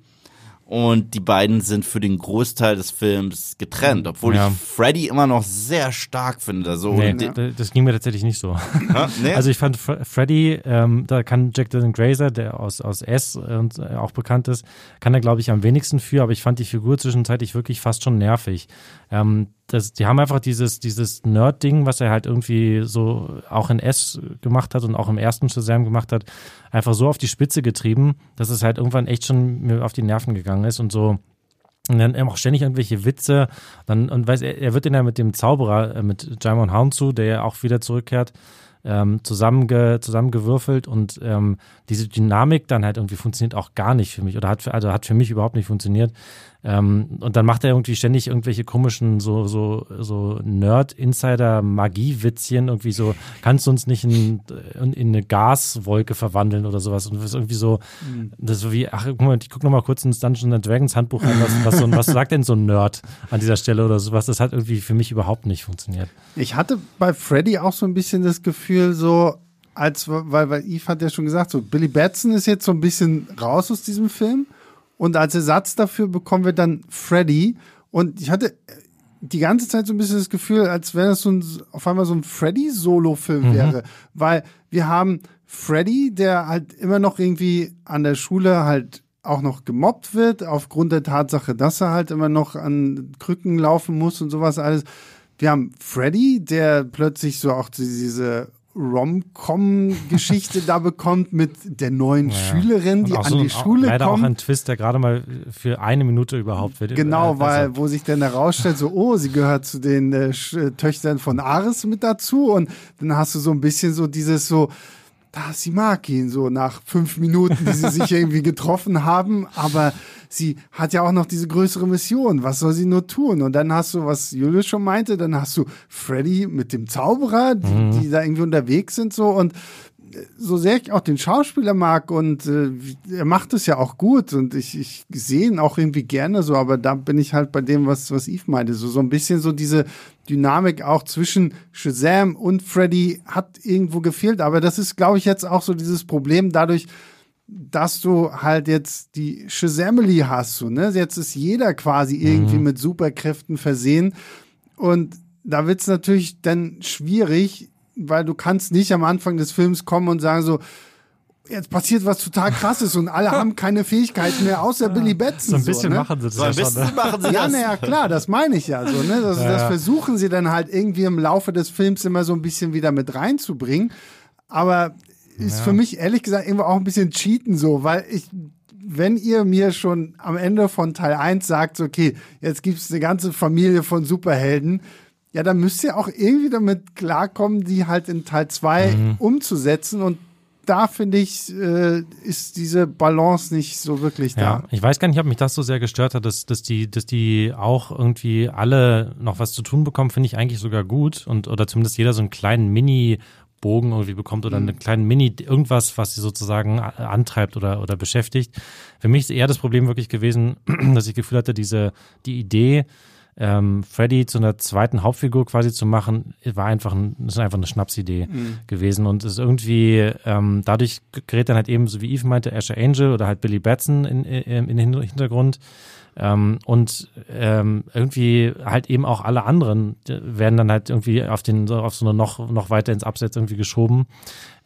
und die beiden sind für den Großteil des Films getrennt, obwohl ja. ich Freddy immer noch sehr stark finde. So nee, das ging mir tatsächlich nicht so. nee? Also ich fand Freddy, ähm, da kann Jack Dylan Grazer, der aus, aus S und äh, auch bekannt ist, kann er glaube ich am wenigsten für, aber ich fand die Figur zwischenzeitlich wirklich fast schon nervig. Ähm, das, die haben einfach dieses, dieses Nerd-Ding, was er halt irgendwie so auch in S gemacht hat und auch im ersten Shazam gemacht hat, einfach so auf die Spitze getrieben, dass es halt irgendwann echt schon mir auf die Nerven gegangen ist und so. Und dann auch ständig irgendwelche Witze. Dann, und weiß, er, er wird dann ja mit dem Zauberer, äh, mit Jaimon Hounsu, der ja auch wieder zurückkehrt, ähm, zusammenge, zusammengewürfelt und ähm, diese Dynamik dann halt irgendwie funktioniert auch gar nicht für mich oder hat für, also hat für mich überhaupt nicht funktioniert. Ähm, und dann macht er irgendwie ständig irgendwelche komischen, so, so, so Nerd-Insider-Magie-Witzchen, irgendwie so, kannst du uns nicht in, in, eine Gaswolke verwandeln oder sowas. Und das ist irgendwie so, mhm. das ist wie, ach, guck mal, ich guck noch mal kurz ins Dungeons Dragons Handbuch an, was, was, so, was sagt denn so ein Nerd an dieser Stelle oder sowas. Das hat irgendwie für mich überhaupt nicht funktioniert. Ich hatte bei Freddy auch so ein bisschen das Gefühl, so, als, weil, weil Eve hat ja schon gesagt, so Billy Batson ist jetzt so ein bisschen raus aus diesem Film. Und als Ersatz dafür bekommen wir dann Freddy. Und ich hatte die ganze Zeit so ein bisschen das Gefühl, als wenn es so ein, auf einmal so ein Freddy-Solo-Film mhm. wäre. Weil wir haben Freddy, der halt immer noch irgendwie an der Schule halt auch noch gemobbt wird, aufgrund der Tatsache, dass er halt immer noch an Krücken laufen muss und sowas alles. Wir haben Freddy, der plötzlich so auch diese Rom-Com-Geschichte da bekommt mit der neuen ja. Schülerin, die an so die ein, Schule leider kommt. Leider auch ein Twist, der gerade mal für eine Minute überhaupt wird. Genau, also. weil wo sich dann herausstellt, so, oh, sie gehört zu den äh, Töchtern von Ares mit dazu und dann hast du so ein bisschen so dieses so, da, sie mag ihn so nach fünf Minuten, die sie sich irgendwie getroffen haben, aber sie hat ja auch noch diese größere Mission. Was soll sie nur tun? Und dann hast du, was Julius schon meinte, dann hast du Freddy mit dem Zauberer, die, mhm. die da irgendwie unterwegs sind so und äh, so sehr ich auch den Schauspieler mag und äh, er macht es ja auch gut und ich, ich sehe ihn auch irgendwie gerne so, aber da bin ich halt bei dem, was, was Eve meinte, so, so ein bisschen so diese Dynamik auch zwischen Shazam und Freddy hat irgendwo gefehlt, aber das ist, glaube ich, jetzt auch so dieses Problem dadurch, dass du halt jetzt die Shazamily hast, so, ne? Jetzt ist jeder quasi irgendwie mhm. mit Superkräften versehen. Und da wird es natürlich dann schwierig, weil du kannst nicht am Anfang des Films kommen und sagen so, jetzt passiert was total krasses und alle haben keine Fähigkeiten mehr, außer ja. Billy Batson. So ein bisschen so, ne? machen sie das so ein bisschen schon, ne? machen sie Ja, naja, klar, das meine ich ja so, ne? Das, ja, das versuchen sie dann halt irgendwie im Laufe des Films immer so ein bisschen wieder mit reinzubringen. Aber ist ja. für mich ehrlich gesagt irgendwo auch ein bisschen Cheaten so, weil ich, wenn ihr mir schon am Ende von Teil 1 sagt, okay, jetzt gibt es eine ganze Familie von Superhelden, ja, dann müsst ihr auch irgendwie damit klarkommen, die halt in Teil 2 mhm. umzusetzen und da finde ich, äh, ist diese Balance nicht so wirklich da. Ja, ich weiß gar nicht, ob mich das so sehr gestört hat, dass, dass die, dass die auch irgendwie alle noch was zu tun bekommen, finde ich eigentlich sogar gut und oder zumindest jeder so einen kleinen Mini Bogen irgendwie bekommt oder mhm. einen kleinen Mini, irgendwas, was sie sozusagen antreibt oder, oder beschäftigt. Für mich ist eher das Problem wirklich gewesen, dass ich Gefühl hatte, diese, die Idee, ähm, Freddy zu einer zweiten Hauptfigur quasi zu machen, war einfach, ein, ist einfach eine Schnapsidee Mhm. gewesen und ist irgendwie, ähm, dadurch gerät dann halt eben, so wie Eve meinte, Asher Angel oder halt Billy Batson in, in, in den Hintergrund. Ähm, und ähm, irgendwie halt eben auch alle anderen äh, werden dann halt irgendwie auf den auf so eine noch noch weiter ins Abseits irgendwie geschoben.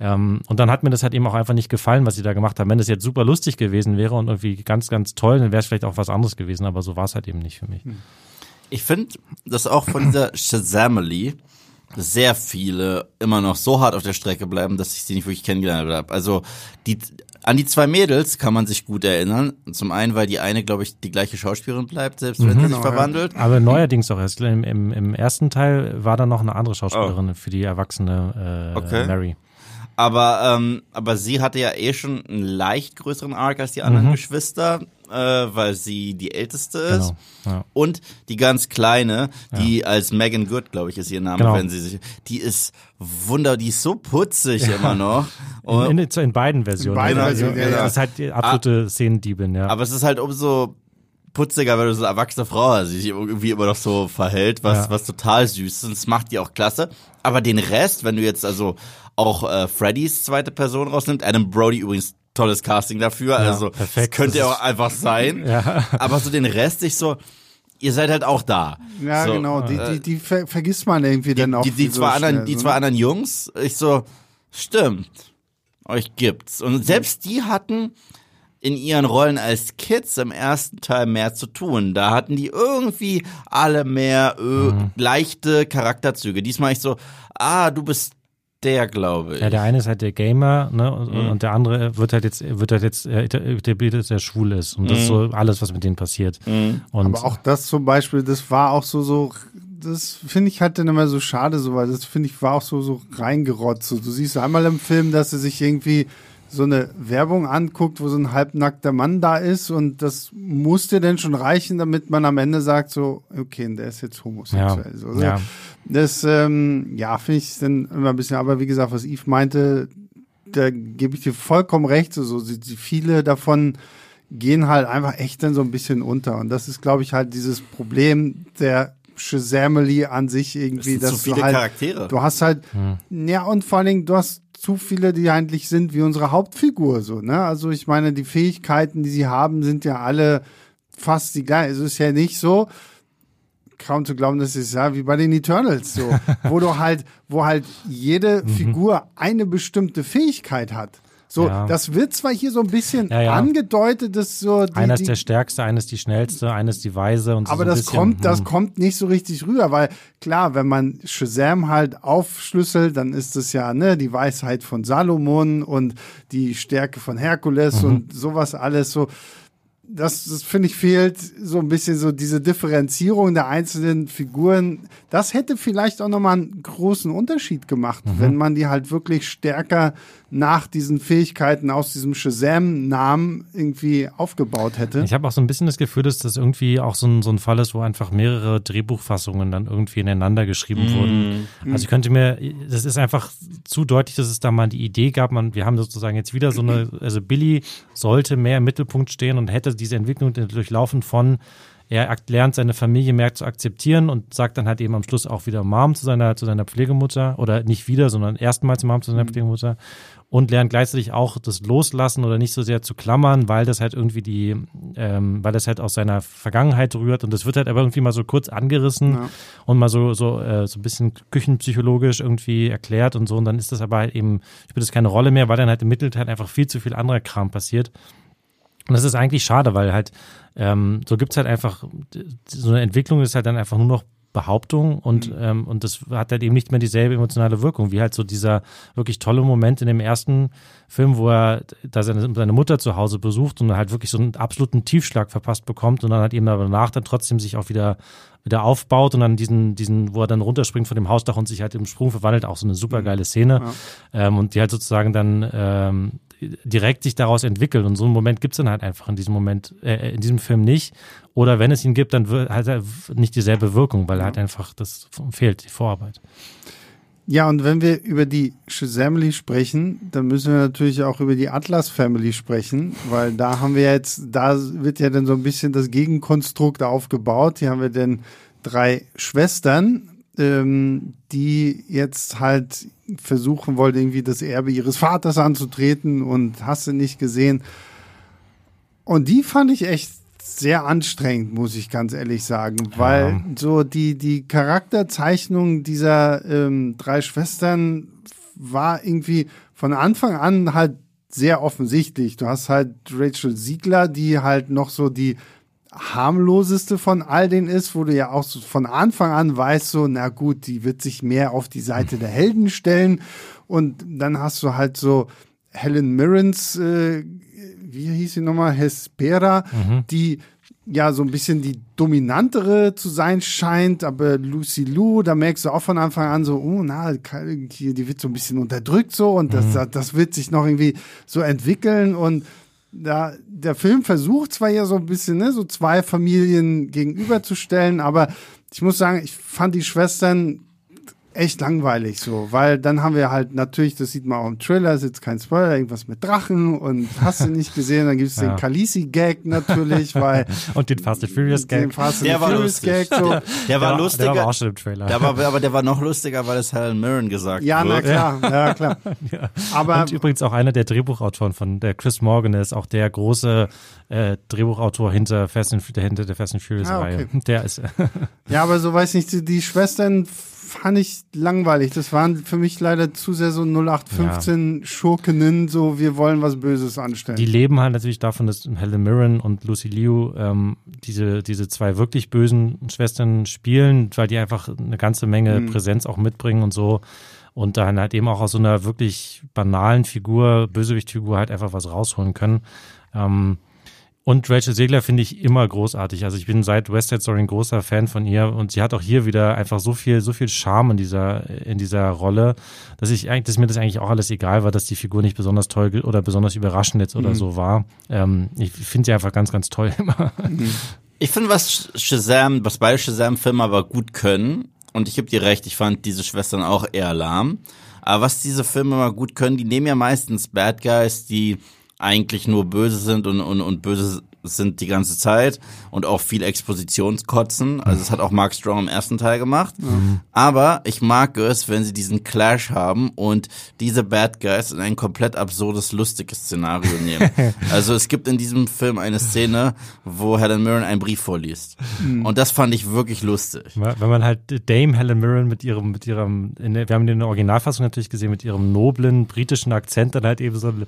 Ähm, und dann hat mir das halt eben auch einfach nicht gefallen, was sie da gemacht haben. Wenn das jetzt super lustig gewesen wäre und irgendwie ganz ganz toll, dann wäre es vielleicht auch was anderes gewesen. Aber so war es halt eben nicht für mich. Ich finde, dass auch von dieser Shazamily sehr viele immer noch so hart auf der Strecke bleiben, dass ich sie nicht wirklich kennengelernt habe. Also die an die zwei Mädels kann man sich gut erinnern. Zum einen, weil die eine, glaube ich, die gleiche Schauspielerin bleibt, selbst wenn sie sich Genau, ja. verwandelt. Aber neuerdings auch erst im, im, im ersten Teil war da noch eine andere Schauspielerin für die erwachsene äh, Okay. Mary. Aber, ähm, aber sie hatte ja eh schon einen leicht größeren Arc als die anderen Geschwister, äh, weil sie die älteste ist. Genau. Ja. Und die ganz kleine, die als Megan Good, glaube ich, ist ihr Name, Genau. wenn sie sich, die ist wunder, die ist so putzig immer noch. Und, In, in, in beiden Versionen. beiden Also, Versionen, ja, das ja. ist halt die absolute Szenendiebin, ja. aber es ist halt umso putziger, wenn du so eine erwachsene Frau hast, die sich irgendwie immer noch so verhält, was, Ja. was total süß ist. Und das macht die auch klasse. Aber den Rest, wenn du jetzt also auch äh, Freddys zweite Person rausnimmt, Adam Brody übrigens tolles Casting dafür, also perfekt. das könnte Das auch einfach sein. ja. Aber so den Rest, ich so, ihr seid halt auch da. Ja, so, genau. Die, äh, die, die ver vergisst man irgendwie dann auch. die, die, so zwei anderen, schnell, die so, zwei ne? anderen Jungs, ich so, stimmt, euch gibt's. Und selbst die hatten in ihren Rollen als Kids im ersten Teil mehr zu tun. Da hatten die irgendwie alle mehr ö, Mhm. leichte Charakterzüge. Diesmal ich so, ah, du bist der, glaube ich. Ja, der eine ist halt der Gamer, ne, und, Mhm. und der andere wird halt jetzt, wird halt jetzt äh, etabliert, dass er schwul ist. Und das ist so alles, was mit denen passiert. Und Aber auch das zum Beispiel, das war auch so, so, das finde ich halt dann immer so schade, so, weil das finde ich war auch so, so reingerotzt. So, du siehst einmal im Film, dass er sich irgendwie so eine Werbung anguckt, wo so ein halbnackter Mann da ist und das muss dir denn schon reichen, damit man am Ende sagt so, okay, der ist jetzt homosexuell. Ja, so, ne? ja. Das, ähm, ja, finde ich dann immer ein bisschen, aber wie gesagt, was Yves meinte, da gebe ich dir vollkommen recht, so, so viele davon gehen halt einfach echt dann so ein bisschen unter. Und das ist, glaube ich, halt dieses Problem der Shazamily an sich irgendwie, Es sind dass zu viele du halt, Charaktere. du hast halt, ja, und vor allen Dingen, du hast zu viele, die eigentlich sind wie unsere Hauptfigur, so, ne? Also ich meine, die Fähigkeiten, die sie haben, sind ja alle fast die gleichen. Es ist ja nicht so, kaum zu glauben, das ist ja wie bei den Eternals so, wo du halt, wo halt jede Mhm. Figur eine bestimmte Fähigkeit hat. So, Ja. das wird zwar hier so ein bisschen Ja, ja. angedeutet, dass so die, einer die, ist der Stärkste, einer ist die Schnellste, einer ist die Weise und so. aber so das bisschen, kommt, das hm. kommt nicht so richtig rüber, weil klar, wenn man Shazam halt aufschlüsselt, dann ist es ja ne die Weisheit von Salomon und die Stärke von Herkules Mhm. und sowas alles so. Das, das finde ich fehlt so ein bisschen so diese Differenzierung der einzelnen Figuren. Das hätte vielleicht auch nochmal einen großen Unterschied gemacht, Mhm. wenn man die halt wirklich stärker nach diesen Fähigkeiten aus diesem Shazam-Namen irgendwie aufgebaut hätte. Ich habe auch so ein bisschen das Gefühl, dass das irgendwie auch so ein, so ein Fall ist, wo einfach mehrere Drehbuchfassungen dann irgendwie ineinander geschrieben wurden. Also ich könnte mir, das ist einfach zu deutlich, dass es da mal die Idee gab, man, wir haben sozusagen jetzt wieder so eine, also Billy sollte mehr im Mittelpunkt stehen und hätte diese Entwicklung durchlaufen von er lernt seine Familie mehr zu akzeptieren und sagt dann halt eben am Schluss auch wieder Mom zu seiner, zu seiner Pflegemutter oder nicht wieder, sondern erstmals Mom zu seiner Pflegemutter und lernt gleichzeitig auch das Loslassen oder nicht so sehr zu klammern, weil das halt irgendwie die, ähm, weil das halt aus seiner Vergangenheit rührt und das wird halt aber irgendwie mal so kurz angerissen Ja. und mal so so äh, so ein bisschen küchenpsychologisch irgendwie erklärt und so und dann ist das aber halt eben spielt das keine Rolle mehr, weil dann halt im Mittelteil einfach viel zu viel anderer Kram passiert. Und das ist eigentlich schade, weil halt ähm, so gibt's halt einfach so eine Entwicklung ist halt dann einfach nur noch Behauptung und ähm, und das hat halt eben nicht mehr dieselbe emotionale Wirkung wie halt so dieser wirklich tolle Moment in dem ersten Film, wo er da seine, seine Mutter zu Hause besucht und halt wirklich so einen absoluten Tiefschlag verpasst bekommt und dann halt eben danach dann trotzdem sich auch wieder wieder aufbaut und dann diesen diesen wo er dann runterspringt von dem Hausdach und sich halt im Sprung verwandelt auch so eine super geile Szene. Ähm, und die halt sozusagen dann ähm, direkt sich daraus entwickelt. Und so einen Moment gibt's dann halt einfach in diesem Moment äh, in diesem Film nicht. Oder wenn es ihn gibt dann halt er nicht dieselbe Wirkung weil halt einfach das fehlt die Vorarbeit. Ja, und wenn wir über die Shazamily sprechen, dann müssen wir natürlich auch über die Atlas Family sprechen, weil da haben wir jetzt, da wird ja dann so ein bisschen das Gegenkonstrukt aufgebaut. Hier haben wir den drei Schwestern, ähm, die jetzt halt versuchen wollen, irgendwie das Erbe ihres Vaters anzutreten und hast du nicht gesehen. Und die fand ich echt sehr anstrengend, muss ich ganz ehrlich sagen, weil ja. so die, die Charakterzeichnung dieser ähm, drei Schwestern war irgendwie von Anfang an halt sehr offensichtlich. Du hast halt Rachel Siegler, die halt noch so die harmloseste von all denen ist, wo du ja auch so von Anfang an weißt, so, na gut, die wird sich mehr auf die Seite der Helden stellen. Und dann hast du halt so Helen Mirrens, äh, wie hieß sie nochmal, Hespera, mhm. die ja so ein bisschen die dominantere zu sein scheint, aber Lucy Lou, da merkst du auch von Anfang an so, oh, na, die wird so ein bisschen unterdrückt so und das, mhm. das wird sich noch irgendwie so entwickeln und da, der Film versucht zwar ja so ein bisschen, ne, so zwei Familien gegenüberzustellen, aber ich muss sagen, ich fand die Schwestern echt langweilig so, weil dann haben wir halt natürlich, das sieht man auch im Trailer, ist jetzt kein Spoiler, irgendwas mit Drachen und hast du nicht gesehen, dann gibt's ja. den Khaleesi-Gag natürlich, weil und den Fast and Furious Gag. Den Fast and der war Furious Gag, so. der, der, war lustiger. Der war auch schon im Trailer. Der war, aber der war noch lustiger, weil es Helen Mirren gesagt ja, wird. Ja, na klar, ja, klar. ja. Aber und übrigens auch einer der Drehbuchautoren von der Chris Morgan, der ist auch der große äh, Drehbuchautor hinter Fast and, hinter der Fast and Furious Reihe. Ah, okay. Der ist. ja, aber so weiß nicht, die, die Schwestern fand ich langweilig. Das waren für mich leider zu sehr so 0815 ja. Schurkenen, so wir wollen was Böses anstellen. Die leben halt natürlich davon, dass Helen Mirren und Lucy Liu ähm, diese, diese zwei wirklich bösen Schwestern spielen, weil die einfach eine ganze Menge mhm. Präsenz auch mitbringen und so. Und dann halt eben auch aus so einer wirklich banalen Figur, Bösewichtfigur halt einfach was rausholen können. Ähm, und Rachel Segler finde ich immer großartig. Also ich bin seit West Side Story ein großer Fan von ihr und sie hat auch hier wieder einfach so viel, so viel Charme in dieser, in dieser Rolle, dass ich eigentlich, dass mir das eigentlich auch alles egal war, dass die Figur nicht besonders toll oder besonders überraschend jetzt oder mhm. so war. Ähm, ich finde sie einfach ganz, ganz toll immer. Mhm. Ich finde, was Shazam, was beide Shazam-Filme aber gut können, und ich gebe dir recht, ich fand diese Schwestern auch eher lahm. Aber was diese Filme mal gut können, die nehmen ja meistens Bad Guys, die eigentlich nur böse sind und, und, und böse sind die ganze Zeit und auch viel Expositionskotzen. Also das hat auch Mark Strong im ersten Teil gemacht. Mhm. Aber ich mag es, wenn sie diesen Clash haben und diese Bad Guys in ein komplett absurdes, lustiges Szenario nehmen. also es gibt in diesem Film eine Szene, wo Helen Mirren einen Brief vorliest. Mhm. Und das fand ich wirklich lustig. Wenn man halt Dame Helen Mirren mit ihrem, mit ihrem, der, wir haben in der Originalfassung natürlich gesehen, mit ihrem noblen britischen Akzent dann halt eben so ein,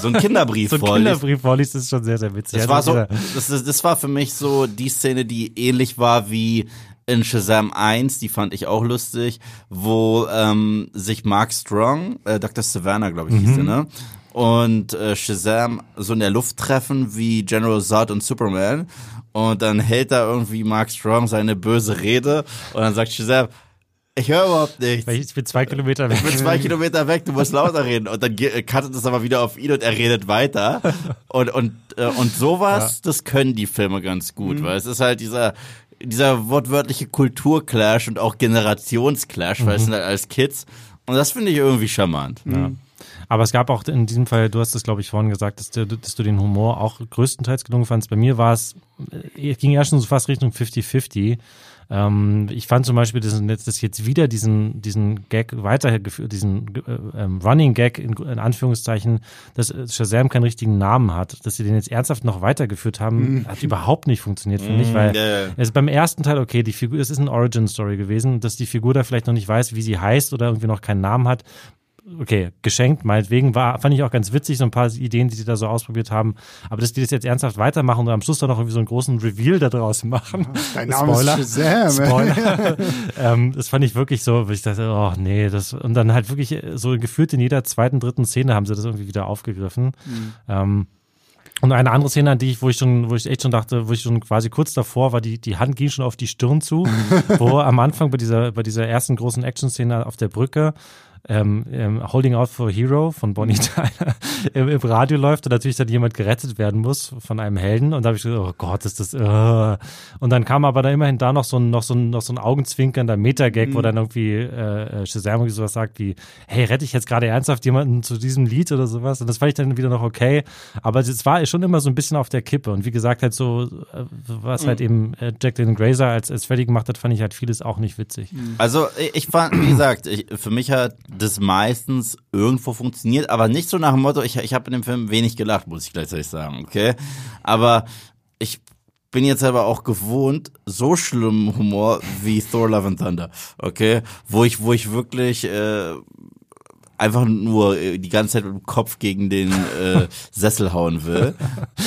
so ein Kinderbrief so ein vorliest. Kinderbrief vorliest, das ist schon sehr, sehr witzig. Das war so, das, das war für mich so die Szene, die ähnlich war wie in Shazam 1, die fand ich auch lustig, wo ähm, sich Mark Strong, äh, Dr. Savannah, glaube ich, mhm. hieß der, ne? Und äh, Shazam so in der Luft treffen wie General Zod und Superman. Und dann hält da irgendwie Mark Strong seine böse Rede und dann sagt Shazam, ich höre überhaupt nichts. Ich bin zwei Kilometer weg. Ich bin zwei Kilometer weg, du musst lauter reden. Und dann cuttet es aber wieder auf ihn und er redet weiter. Und, und, äh, und sowas, ja. das können die Filme ganz gut, mhm. weil es ist halt dieser, dieser wortwörtliche Kulturclash und auch Generationsclash, mhm. weil es sind halt als Kids. Und das finde ich irgendwie charmant. Ja. Aber es gab auch in diesem Fall, du hast es, glaube ich, vorhin gesagt, dass du, dass du den Humor auch größtenteils gelungen fandst. Bei mir war es, äh, ging ja schon so fast Richtung 50-50. Ähm, ich fand zum Beispiel, dass, dass jetzt wieder diesen, diesen Gag weitergeführt, diesen äh, ähm, Running Gag in, in, Anführungszeichen, dass Shazam keinen richtigen Namen hat, dass sie den jetzt ernsthaft noch weitergeführt haben, mhm. hat überhaupt nicht funktioniert für mich, weil yeah. Mhm. es beim ersten Teil, okay, die Figur, es ist eine Origin-Story gewesen, dass die Figur da vielleicht noch nicht weiß, wie sie heißt oder irgendwie noch keinen Namen hat, okay, geschenkt, meinetwegen, war, fand ich auch ganz witzig, so ein paar Ideen, die sie da so ausprobiert haben. Aber dass die das jetzt ernsthaft weitermachen und am Schluss dann noch irgendwie so einen großen Reveal da draußen machen. Dein Name Spoiler. ist Shazam. Spoiler. ähm, das fand ich wirklich so, wo ich dachte, oh nee, das, und dann halt wirklich so gefühlt in jeder zweiten, dritten Szene haben sie das irgendwie wieder aufgegriffen. Mhm. Ähm, und eine andere Szene, an die ich, wo ich schon, wo ich echt schon dachte, wo ich schon quasi kurz davor war, die, die Hand ging schon auf die Stirn zu, wo am Anfang bei dieser, bei dieser ersten großen Action-Szene auf der Brücke, ähm, ähm, Holding Out for Hero von Bonnie Tyler im, im Radio läuft und natürlich dann jemand gerettet werden muss von einem Helden und da habe ich gedacht, oh Gott, ist das uh. und dann kam aber da immerhin da noch so ein noch so ein noch so ein augenzwinkernder Metagag, mhm. wo dann irgendwie äh, Shazam sowas sagt wie, hey, rette ich jetzt gerade ernsthaft jemanden zu diesem Lied oder sowas und das fand ich dann wieder noch okay, aber es war schon immer so ein bisschen auf der Kippe und wie gesagt halt so äh, was halt mhm. eben äh, Jack Dylan Grazer als als Freddy gemacht hat, fand ich halt vieles auch nicht witzig. Also ich fand, wie gesagt, ich, für mich hat das meistens irgendwo funktioniert, aber nicht so nach dem Motto, ich, ich habe in dem Film wenig gelacht, muss ich gleichzeitig sagen, okay? Aber ich bin jetzt aber auch gewohnt, so schlimm Humor wie Thor Love and Thunder, okay? Wo ich, wo ich wirklich äh, einfach nur äh, die ganze Zeit mit dem Kopf gegen den äh, Sessel hauen will.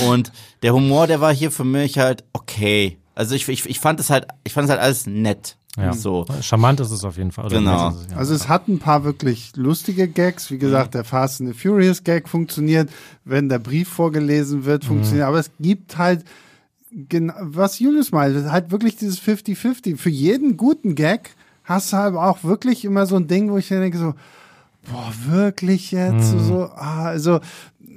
Und der Humor, der war hier für mich halt okay. Also ich, ich, ich fand es halt, ich fand es halt alles nett. Ja. So. Charmant ist es auf jeden Fall. genau. Es, ja. Also es hat ein paar wirklich lustige Gags. Wie gesagt, mhm. der Fast and the Furious Gag funktioniert, wenn der Brief vorgelesen wird, funktioniert. Mhm. Aber es gibt halt, was Julius meint, halt wirklich dieses 50-50. Für jeden guten Gag hast du halt auch wirklich immer so ein Ding, wo ich denke so, boah, wirklich jetzt? Mhm. So, ah, also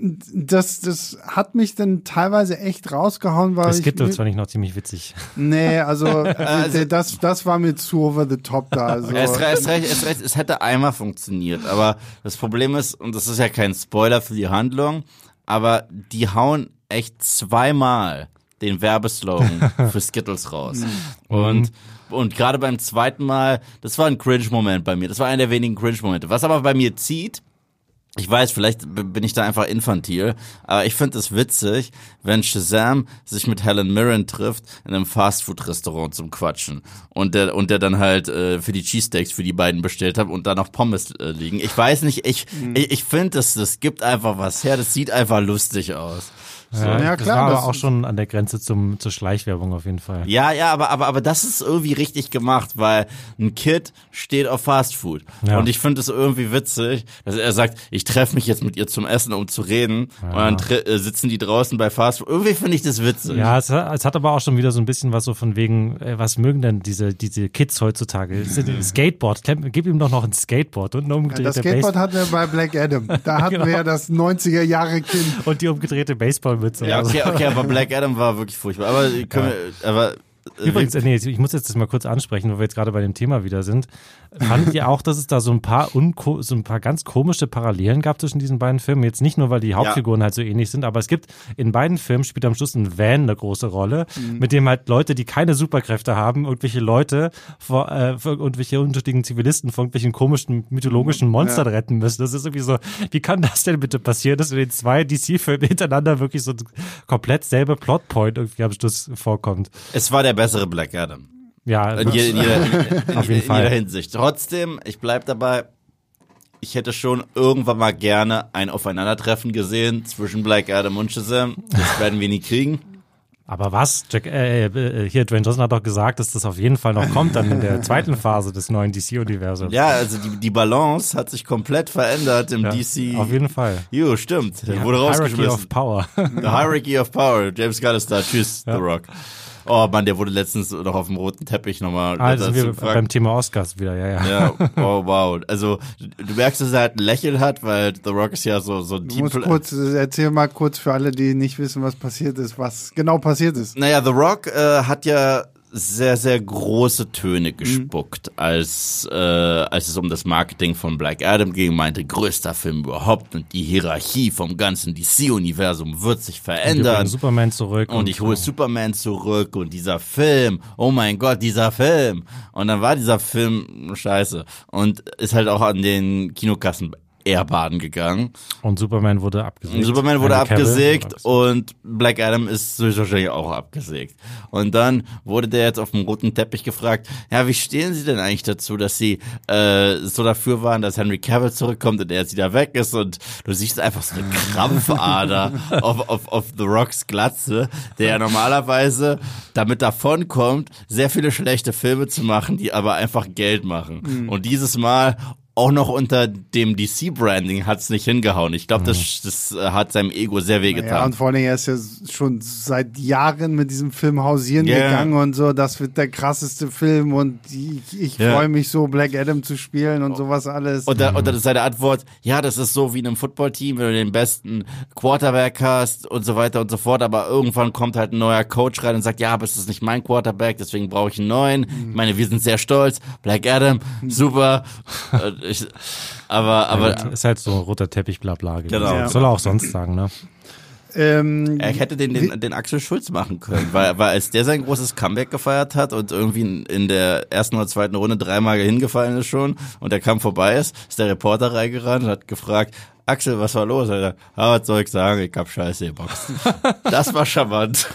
das, das hat mich dann teilweise echt rausgehauen, weil. Das gibt uns zwar nicht noch ziemlich witzig. Nee, also, also das, das war mir zu over the top da. Also. Es, es, es, es, es hätte einmal funktioniert, aber das Problem ist, und das ist ja kein Spoiler für die Handlung, aber die hauen echt zweimal den Werbeslogan für Skittles raus. Mhm. Und und gerade beim zweiten Mal, das war ein Cringe-Moment bei mir. Das war einer der wenigen Cringe-Momente. Was aber bei mir zieht, ich weiß, vielleicht bin ich da einfach infantil, aber ich finde es witzig, wenn Shazam sich mit Helen Mirren trifft in einem Fastfood-Restaurant zum Quatschen und der und der dann halt äh, für die Cheesesteaks für die beiden bestellt hat und da noch Pommes äh, liegen. Ich weiß nicht, ich mhm. ich, ich finde, das das gibt einfach was her. Das sieht einfach lustig aus. So. Ja, ja, klar. Das war aber auch schon an der Grenze zum, zur Schleichwerbung auf jeden Fall. Ja, ja, aber, aber, aber das ist irgendwie richtig gemacht, weil ein Kid steht auf Fastfood. Ja. Und ich finde es irgendwie witzig, dass er sagt, ich treffe mich jetzt mit ihr zum Essen, um zu reden. Ja. Und dann äh, sitzen die draußen bei Fastfood. Irgendwie finde ich das witzig. Ja, es, es, hat aber auch schon wieder so ein bisschen was so von wegen, äh, was mögen denn diese, diese Kids heutzutage? Skateboard, gib ihm doch noch ein Skateboard und ein umgedrehte ja, Das Skateboard Base hatten wir bei Black Adam. Da hatten genau. wir ja das 90er Jahre Kind. Und die umgedrehte Baseball Mütze. Ja, okay, okay, aber Black Adam war wirklich furchtbar. Aber, können wir, aber äh, Übrigens, nee, ich muss jetzt das mal kurz ansprechen, wo wir jetzt gerade bei dem Thema wieder sind. Fandet ihr auch, dass es da so ein paar unko so ein paar ganz komische Parallelen gab zwischen diesen beiden Filmen? Jetzt nicht nur, weil die Hauptfiguren ja. halt so ähnlich sind, aber es gibt in beiden Filmen spielt am Schluss ein Van eine große Rolle, mhm. mit dem halt Leute, die keine Superkräfte haben, irgendwelche Leute vor äh, irgendwelche unterschiedlichen Zivilisten von irgendwelchen komischen mythologischen Monstern ja. retten müssen. Das ist irgendwie so, wie kann das denn bitte passieren, dass in den zwei DC-Filmen hintereinander wirklich so ein komplett selbe Plotpoint irgendwie am Schluss vorkommt? Es war der bessere Black Adam. Ja, in, jeder, in, jeder, in, auf jeden Fall. jeder Hinsicht. Trotzdem, ich bleib dabei, ich hätte schon irgendwann mal gerne ein Aufeinandertreffen gesehen zwischen Black Adam und Shazam. Das werden wir nie kriegen. Aber was? Jack, äh, äh, hier, Dwayne Johnson hat doch gesagt, dass das auf jeden Fall noch kommt, dann in der zweiten Phase des neuen DC-Universums. Ja, also die, die Balance hat sich komplett verändert im ja, DC. Auf jeden Fall. Jo, stimmt. Der wurde rausgeschmissen. Hierarchy of Power. The Hierarchy of Power. James Gunn ist da. Tschüss, ja. The Rock. Oh Mann, der wurde letztens noch auf dem roten Teppich nochmal. Also wir beim Thema Oscars wieder, ja, ja. Ja, oh wow. Also du merkst, dass er halt ein Lächeln hat, weil The Rock ist ja so, so ein Team. kurz, erzähl mal kurz für alle, die nicht wissen, was passiert ist, was genau passiert ist. Naja, The Rock äh, hat ja sehr, sehr große Töne mhm. gespuckt, mhm. als, äh, als es um das Marketing von Black Adam ging, meinte, größter Film überhaupt und die Hierarchie vom ganzen DC-Universum wird sich verändern. Und Superman zurück. Und, und ich hole so. Superman zurück und dieser Film, oh mein Gott, dieser Film. Und dann war dieser Film scheiße und ist halt auch an den Kinokassen baden gegangen. Und Superman wurde abgesägt. Superman wurde abgesägt und Black Adam ist wahrscheinlich auch abgesägt. Und dann wurde der jetzt auf dem roten Teppich gefragt, ja, wie stehen Sie denn eigentlich dazu, dass Sie äh, so dafür waren, dass Henry Cavill zurückkommt und er jetzt wieder weg ist und du siehst einfach so eine Krampfader auf, auf, auf The Rocks Glatze, der ja normalerweise damit davonkommt, sehr viele schlechte Filme zu machen, die aber einfach Geld machen. Mhm. Und dieses Mal auch noch unter dem DC-Branding hat's nicht hingehauen. Ich glaube, das, das äh, hat seinem Ego sehr wehgetan. Ja, und vor allem, er ist ja schon seit Jahren mit diesem Film hausieren Yeah. gegangen und so, das wird der krasseste Film und ich, ich Ja. freue mich so, Black Adam zu spielen und sowas alles. Und, da, und dann ist seine Antwort, ja, das ist so wie in einem Footballteam, wenn du den besten Quarterback hast und so weiter und so fort, aber irgendwann kommt halt ein neuer Coach rein und sagt, ja, aber es ist nicht mein Quarterback, deswegen brauche ich einen neuen. Ich meine, wir sind sehr stolz. Black Adam, super. Ich, aber, aber ist halt so roter Teppich, bla bla. Genau. Ja. Soll er auch sonst sagen, ne? ähm, er hätte den, den, den Axel Schulz machen können, weil, weil als der sein großes Comeback gefeiert hat und irgendwie in, in der ersten oder zweiten Runde dreimal hingefallen ist schon und der Kampf vorbei ist, ist der Reporter reingerannt und hat gefragt, Axel, was war los? Er sagt, ah, was soll ich sagen? Ich hab Scheiße geboxt. Das war charmant.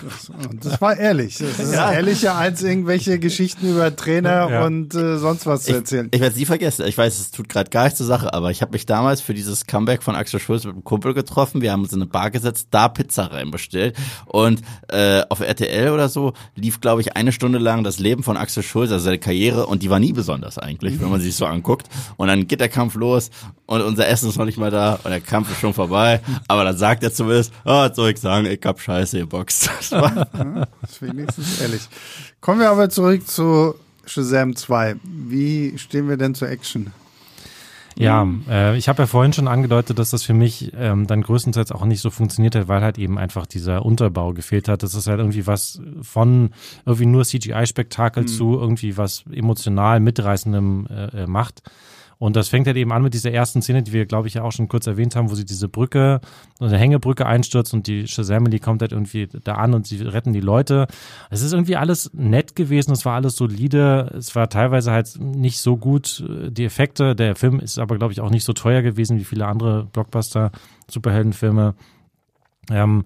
Das war ehrlich. Das ist Ja. ehrlicher als irgendwelche Geschichten über Trainer Ja. und äh, sonst was zu Ich, erzählen. ich werde es nie vergessen. Ich weiß, es tut gerade gar nichts zur Sache, aber ich habe mich damals für dieses Comeback von Axel Schulz mit einem Kumpel getroffen. Wir haben uns in eine Bar gesetzt, da Pizza reinbestellt und äh, auf RTL oder so lief, glaube ich, eine Stunde lang das Leben von Axel Schulz, also seine Karriere und die war nie besonders eigentlich, wenn man sich so anguckt. Und dann geht der Kampf los und unser Essen ist noch nicht mal da und der Kampf ist schon vorbei. Aber dann sagt er zumindest, oh, soll ich sagen, ich hab Scheiße geboxt. Das war, Das ist wenigstens ehrlich. Kommen wir aber zurück zu Shazam 2. Wie stehen wir denn zur Action? Ja, äh, ich habe ja vorhin schon angedeutet, dass das für mich ähm, dann größtenteils auch nicht so funktioniert hat, weil halt eben einfach dieser Unterbau gefehlt hat. Das ist halt irgendwie was von irgendwie nur CGI-Spektakel zu irgendwie was emotional mitreißendem äh, äh, macht. Und das fängt halt eben an mit dieser ersten Szene, die wir, glaube ich, ja auch schon kurz erwähnt haben, wo sie diese Brücke, eine Hängebrücke einstürzt und die Shazamily kommt halt irgendwie da an und sie retten die Leute. Es ist irgendwie alles nett gewesen, es war alles solide, es war teilweise halt nicht so gut, äh, die Effekte. Der Film ist aber, glaube ich, auch nicht so teuer gewesen wie viele andere Blockbuster-Superheldenfilme. Ähm,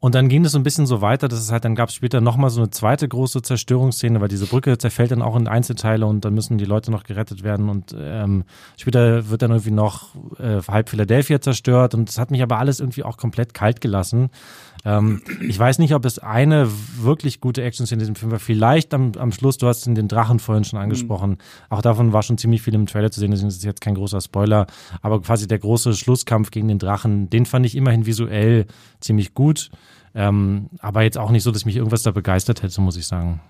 und dann ging es so ein bisschen so weiter, dass es halt, dann gab später nochmal so eine zweite große Zerstörungsszene, weil diese Brücke zerfällt dann auch in Einzelteile und dann müssen die Leute noch gerettet werden und ähm, später wird dann irgendwie noch äh, halb Philadelphia zerstört und das hat mich aber alles irgendwie auch komplett kalt gelassen. Ähm, ich weiß nicht, ob es eine wirklich gute Action-Szene in diesem Film war. Vielleicht am, am Schluss, du hast den, den Drachen vorhin schon angesprochen. Auch davon war schon ziemlich viel im Trailer zu sehen, deswegen ist es jetzt kein großer Spoiler. Aber quasi der große Schlusskampf gegen den Drachen, den fand ich immerhin visuell ziemlich gut. Ähm, aber jetzt auch nicht so, dass mich irgendwas da begeistert hätte, muss ich sagen.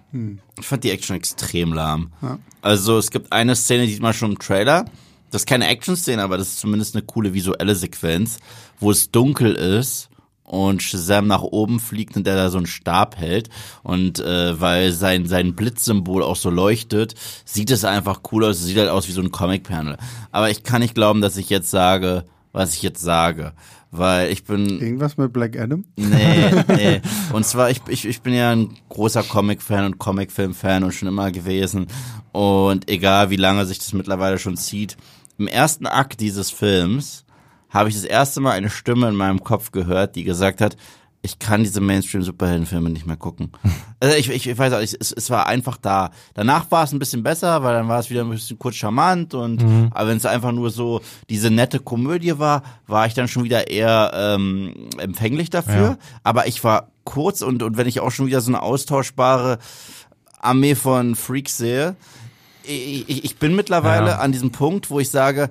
ich fand die Action extrem lahm. Ja. Also es gibt eine Szene, die sieht man schon im Trailer. Das ist keine Action-Szene, aber das ist zumindest eine coole visuelle Sequenz, wo es dunkel ist und Shazam nach oben fliegt und der da so einen Stab hält. Und äh, weil sein, sein Blitzsymbol auch so leuchtet, sieht es einfach cool aus. Es sieht halt aus wie so ein Comic-Panel. Aber ich kann nicht glauben, dass ich jetzt sage, was ich jetzt sage. Weil ich bin Irgendwas mit Black Adam? Nee, nee. Und zwar, ich, ich, ich bin ja ein großer Comic-Fan und Comic-Film-Fan und schon immer gewesen. Und egal, wie lange sich das mittlerweile schon zieht, im ersten Akt dieses Films habe ich das erste Mal eine Stimme in meinem Kopf gehört, die gesagt hat, ich kann diese Mainstream-Superheldenfilme nicht mehr gucken. Also ich, ich, ich weiß auch, ich, es, es war einfach da. Danach war es ein bisschen besser, weil dann war es wieder ein bisschen kurz charmant und aber wenn es einfach nur so diese nette Komödie war, war ich dann schon wieder eher ähm, empfänglich dafür. Ja. Aber ich war kurz und, und wenn ich auch schon wieder so eine austauschbare Armee von Freaks sehe, ich, ich, ich bin mittlerweile Ja. an diesem Punkt, wo ich sage,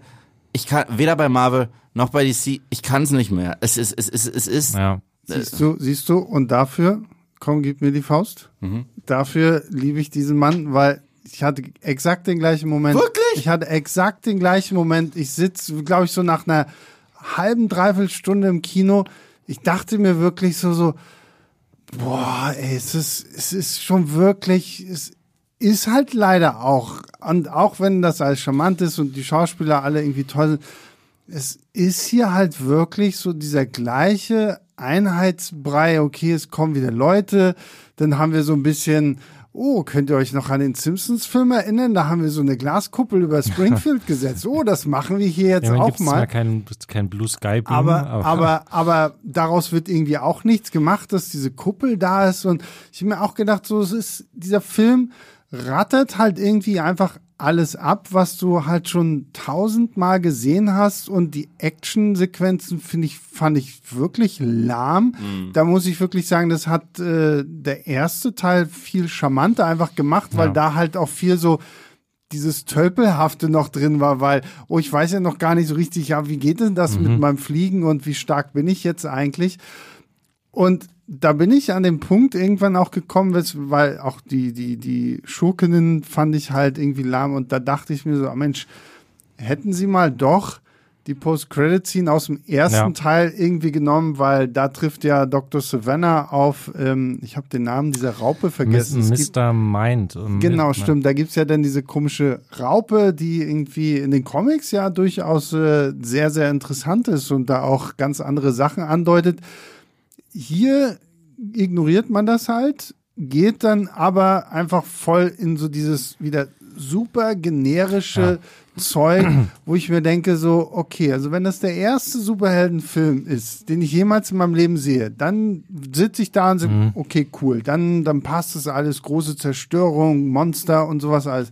ich kann weder bei Marvel noch bei DC, ich kann es nicht mehr. Es ist, es ist, es ist. Ja. Siehst du, siehst du, und dafür, komm, gib mir die Faust. Mhm. Dafür liebe ich diesen Mann, weil ich hatte exakt den gleichen Moment. Wirklich? Ich hatte exakt den gleichen Moment. Ich sitze, glaube ich, so nach einer halben, dreiviertel Stunde im Kino. Ich dachte mir wirklich so, so, boah, ey, es ist, es ist schon wirklich, es ist halt leider auch, und auch wenn das alles charmant ist und die Schauspieler alle irgendwie toll sind, es ist hier halt wirklich so dieser gleiche Einheitsbrei. Okay, es kommen wieder Leute. Dann haben wir so ein bisschen, oh, könnt ihr euch noch an den Simpsons-Film erinnern? Da haben wir so eine Glaskuppel über Springfield gesetzt. Oh, das machen wir hier jetzt Immerhin auch gibt's mal. zwar kein, kein Blue Sky Beam, Aber, aber, aber daraus wird irgendwie auch nichts gemacht, dass diese Kuppel da ist. Und ich habe mir auch gedacht, so, es ist, dieser Film rattert halt irgendwie einfach alles ab, was du halt schon tausendmal gesehen hast. Und die Actionsequenzen finde ich, fand ich wirklich lahm. Da muss ich wirklich sagen, das hat äh, der erste Teil viel charmanter einfach gemacht, weil Ja. da halt auch viel so dieses Tölpelhafte noch drin war, weil, oh, ich weiß ja noch gar nicht so richtig, ja, wie geht denn das mit meinem Fliegen und wie stark bin ich jetzt eigentlich? Und da bin ich an den Punkt irgendwann auch gekommen, weil auch die, die, die Schurkinnen fand ich halt irgendwie lahm und da dachte ich mir so, Mensch, hätten sie mal doch die Post-Credit-Scene aus dem ersten Ja. Teil irgendwie genommen, weil da trifft ja Dr. Savannah auf, ähm, ich habe den Namen dieser Raupe vergessen. Es gibt- Mr. Mind. ähm, Genau, stimmt. Da gibt's ja dann diese komische Raupe, die irgendwie in den Comics ja durchaus äh, sehr, sehr interessant ist und da auch ganz andere Sachen andeutet. Hier ignoriert man das halt, geht dann aber einfach voll in so dieses wieder super generische Zeug, wo ich mir denke so, okay, also wenn das der erste Superheldenfilm ist, den ich jemals in meinem Leben sehe, dann sitze ich da und sage, okay, cool, dann, dann passt das alles, große Zerstörung, Monster und sowas alles.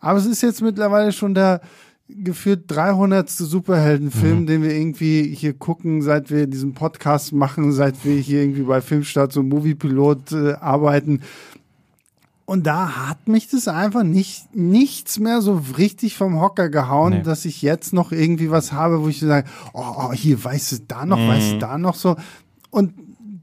Aber es ist jetzt mittlerweile schon der gefühlt 300. Superheldenfilm, den wir irgendwie hier gucken, seit wir diesen Podcast machen, seit wir hier irgendwie bei Filmstart und Moviepilot äh, arbeiten. Und da hat mich das einfach nicht, nichts mehr so richtig vom Hocker gehauen, Nee. dass ich jetzt noch irgendwie was habe, wo ich so sage, oh, oh hier, weißt du, da noch, weißt du, da noch so. Und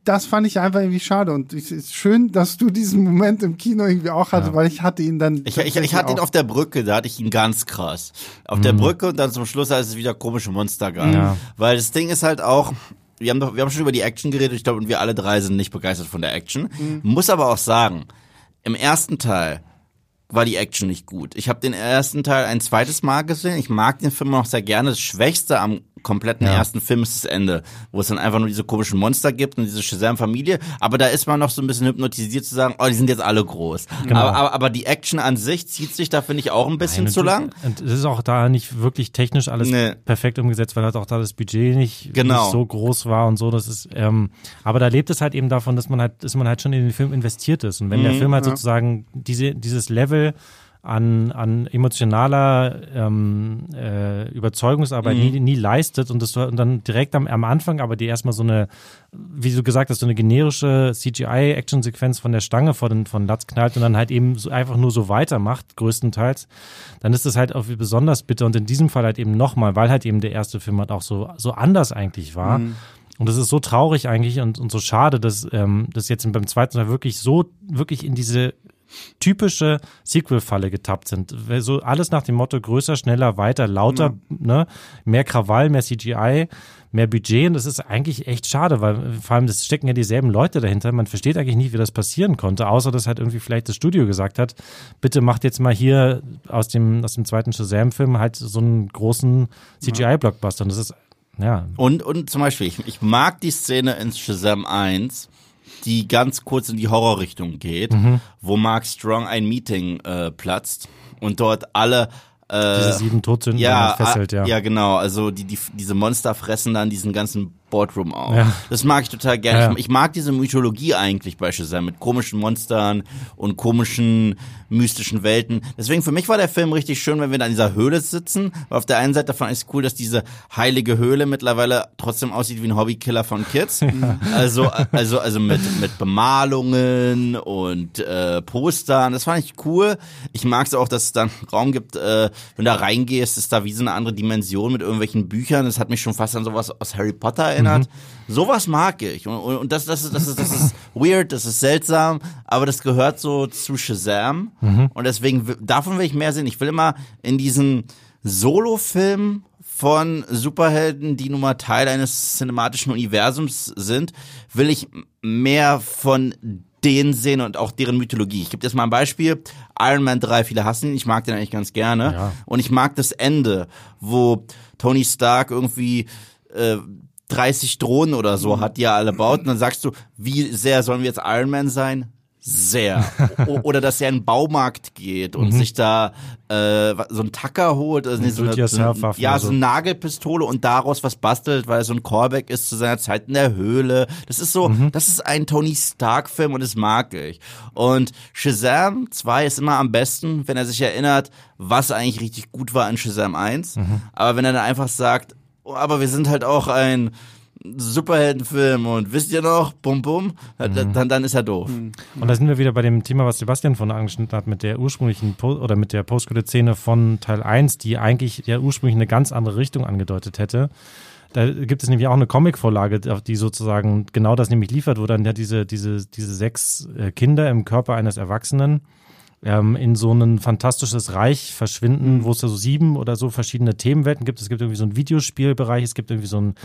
das fand ich einfach irgendwie schade. Und es ist schön, dass du diesen Moment im Kino irgendwie auch hattest, weil ich hatte ihn dann. Ich, ich, ich hatte ihn auf der Brücke, da hatte ich ihn ganz krass. Auf der Brücke und dann zum Schluss, als es wieder komische Monster gab. Ja. Weil das Ding ist halt auch, wir haben, doch, wir haben schon über die Action geredet, ich glaube, und wir alle drei sind nicht begeistert von der Action. Muss aber auch sagen, im ersten Teil war die Action nicht gut. Ich habe den ersten Teil ein zweites Mal gesehen. Ich mag den Film auch sehr gerne. Das Schwächste am kompletten Ja. ersten Film ist das Ende, wo es dann einfach nur diese komischen Monster gibt und diese Shazam-Familie. Aber da ist man noch so ein bisschen hypnotisiert zu sagen, oh, die sind jetzt alle groß. Genau. Aber, aber, aber die Action an sich zieht sich da, finde ich, auch ein bisschen Nein, zu lang. Und es ist auch da nicht wirklich technisch alles Nee. perfekt umgesetzt, weil halt auch da das Budget nicht, Genau. nicht so groß war und so. Das ist, ähm, aber da lebt es halt eben davon, dass man halt, dass man halt schon in den Film investiert ist. Und wenn Mhm, der Film halt sozusagen diese, dieses Level an, an emotionaler ähm, äh, Überzeugungsarbeit Mhm. nie, nie leistet und das und dann direkt am, am Anfang aber die erstmal so eine, wie du gesagt hast, so eine generische CGI-Action-Sequenz von der Stange vor den, von Latz knallt und dann halt eben so einfach nur so weitermacht, größtenteils, dann ist das halt auch wie besonders bitter und in diesem Fall halt eben nochmal, weil halt eben der erste Film halt auch so, so anders eigentlich war. Und das ist so traurig eigentlich und, und so schade, dass ähm, das jetzt beim zweiten Teil wirklich so, wirklich in diese typische Sequel-Falle getappt sind. So alles nach dem Motto größer, schneller, weiter, lauter, ne? mehr Krawall, mehr CGI, mehr Budget. Und das ist eigentlich echt schade, weil vor allem das stecken ja dieselben Leute dahinter. Man versteht eigentlich nicht, wie das passieren konnte, außer dass halt irgendwie vielleicht das Studio gesagt hat, bitte macht jetzt mal hier aus dem, aus dem zweiten Shazam-Film halt so einen großen CGI-Blockbuster. Und das ist, ja, Und, und zum Beispiel, ich, ich mag die Szene in Shazam 1, die ganz kurz in die Horrorrichtung geht, Mhm. wo Mark Strong ein Meeting äh, platzt und dort alle äh, diese sieben Todsünden ja, fesselt, ja. ja, genau. Also die, die, diese Monster fressen dann diesen ganzen Boardroom auf. Ja. Das mag ich total gerne. Ja. Ich, ich mag diese Mythologie eigentlich bei Shazam mit komischen Monstern und komischen mystischen Welten. Deswegen für mich war der Film richtig schön, wenn wir da in dieser Höhle sitzen. Weil auf der einen Seite fand ich es cool, dass diese heilige Höhle mittlerweile trotzdem aussieht wie ein Hobbykiller von Kids. also, also, also mit, mit Bemalungen und äh, Postern. Das fand ich cool. Ich mag es auch, dass es dann Raum gibt, äh, wenn du da reingehst, ist da wie so eine andere Dimension mit irgendwelchen Büchern. Das hat mich schon fast an sowas aus Harry Potter erinnert. Sowas mag ich. Und, und, das, das, ist, das, ist, das ist weird, das ist seltsam, aber das gehört so zu Shazam. Und deswegen, davon will ich mehr sehen. Ich will immer in diesen Solo-Film von Superhelden, die nun mal Teil eines cinematischen Universums sind, will ich mehr von denen sehen und auch deren Mythologie. Ich gebe jetzt mal ein Beispiel. Iron Man 3, viele hassen ihn, ich mag den eigentlich ganz gerne. Ja. Und ich mag das Ende, wo Tony Stark irgendwie äh, 30 Drohnen oder so hat, die er alle baut. Und dann sagst du, wie sehr sollen wir jetzt Iron Man sein? Sehr. O oder dass er in den Baumarkt geht und sich da äh, so einen Tacker holt, also nee, so eine, Do-it-yourself-Waffen ja, so eine Nagelpistole und daraus was bastelt, weil er so ein Callback ist zu seiner Zeit in der Höhle. Das ist so, das ist ein Tony Stark Film und das mag ich. Und Shazam 2 ist immer am besten, wenn er sich erinnert, was eigentlich richtig gut war in Shazam 1. Aber wenn er dann einfach sagt, aber wir sind halt auch ein Superheldenfilm und wisst ihr noch, bum bum, mhm. dann, dann ist er doof. Mhm. Und da sind wir wieder bei dem Thema, was Sebastian von angeschnitten hat, mit der ursprünglichen po oder mit der Postcredit-Szene von Teil 1, die eigentlich ja ursprünglich eine ganz andere Richtung angedeutet hätte. Da gibt es nämlich auch eine Comic-Vorlage, die sozusagen genau das nämlich liefert, wo dann ja diese, diese, diese sechs äh, Kinder im Körper eines Erwachsenen ähm, in so ein fantastisches Reich verschwinden, mhm. wo es da so sieben oder so verschiedene Themenwelten gibt. Es gibt irgendwie so einen Videospielbereich, es gibt irgendwie so, ein,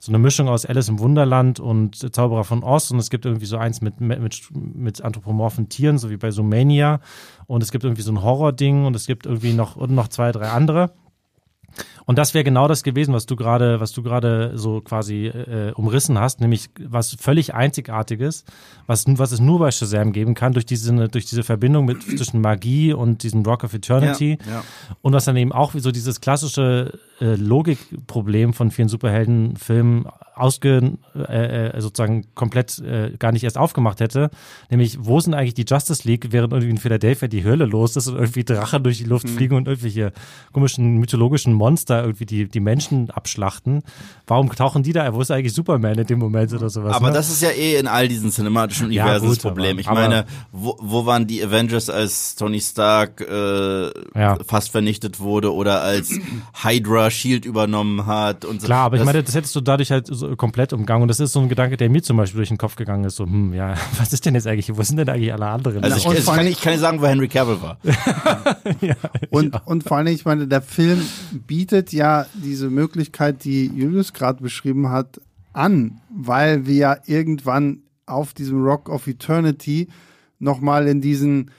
so eine Mischung aus Alice im Wunderland und Zauberer von Ost und es gibt irgendwie so eins mit, mit, mit anthropomorphen Tieren, so wie bei Sumania und es gibt irgendwie so ein Horror-Ding und es gibt irgendwie noch, und noch zwei, drei andere. Und das wäre genau das gewesen, was du gerade, was du gerade so quasi äh, umrissen hast, nämlich was völlig Einzigartiges, was, was es nur bei Shazam geben kann, durch diese, durch diese Verbindung mit, zwischen Magie und diesem Rock of Eternity. Ja, ja. Und was dann eben auch wie so dieses klassische äh, Logikproblem von vielen Superheldenfilmen ausge, äh, äh, sozusagen komplett äh, gar nicht erst aufgemacht hätte. Nämlich, wo sind eigentlich die Justice League, während irgendwie in Philadelphia die Hölle los ist und irgendwie Drachen durch die Luft mhm. fliegen und irgendwelche komischen mythologischen Monster irgendwie die, die Menschen abschlachten. Warum tauchen die da? Wo ist eigentlich Superman in dem Moment oder sowas? Aber ne? das ist ja eh in all diesen cinematischen Universen ja, das Problem. ich aber, meine, wo, wo waren die Avengers, als Tony Stark äh, ja. fast vernichtet wurde oder als Hydra Shield übernommen hat und so. Klar, aber ich meine, das hättest du dadurch halt so komplett umgangen und das ist so ein Gedanke, der mir zum Beispiel durch den Kopf gegangen ist, so, hm, ja, was ist denn jetzt eigentlich, wo sind denn eigentlich alle anderen? Also ich, ich, kann, ich kann nicht sagen, wo Henry Cavill war. ja, und, ja. und vor allem, ich meine, der Film bietet ja diese Möglichkeit, die Julius gerade beschrieben hat, an, weil wir ja irgendwann auf diesem Rock of Eternity nochmal in diesen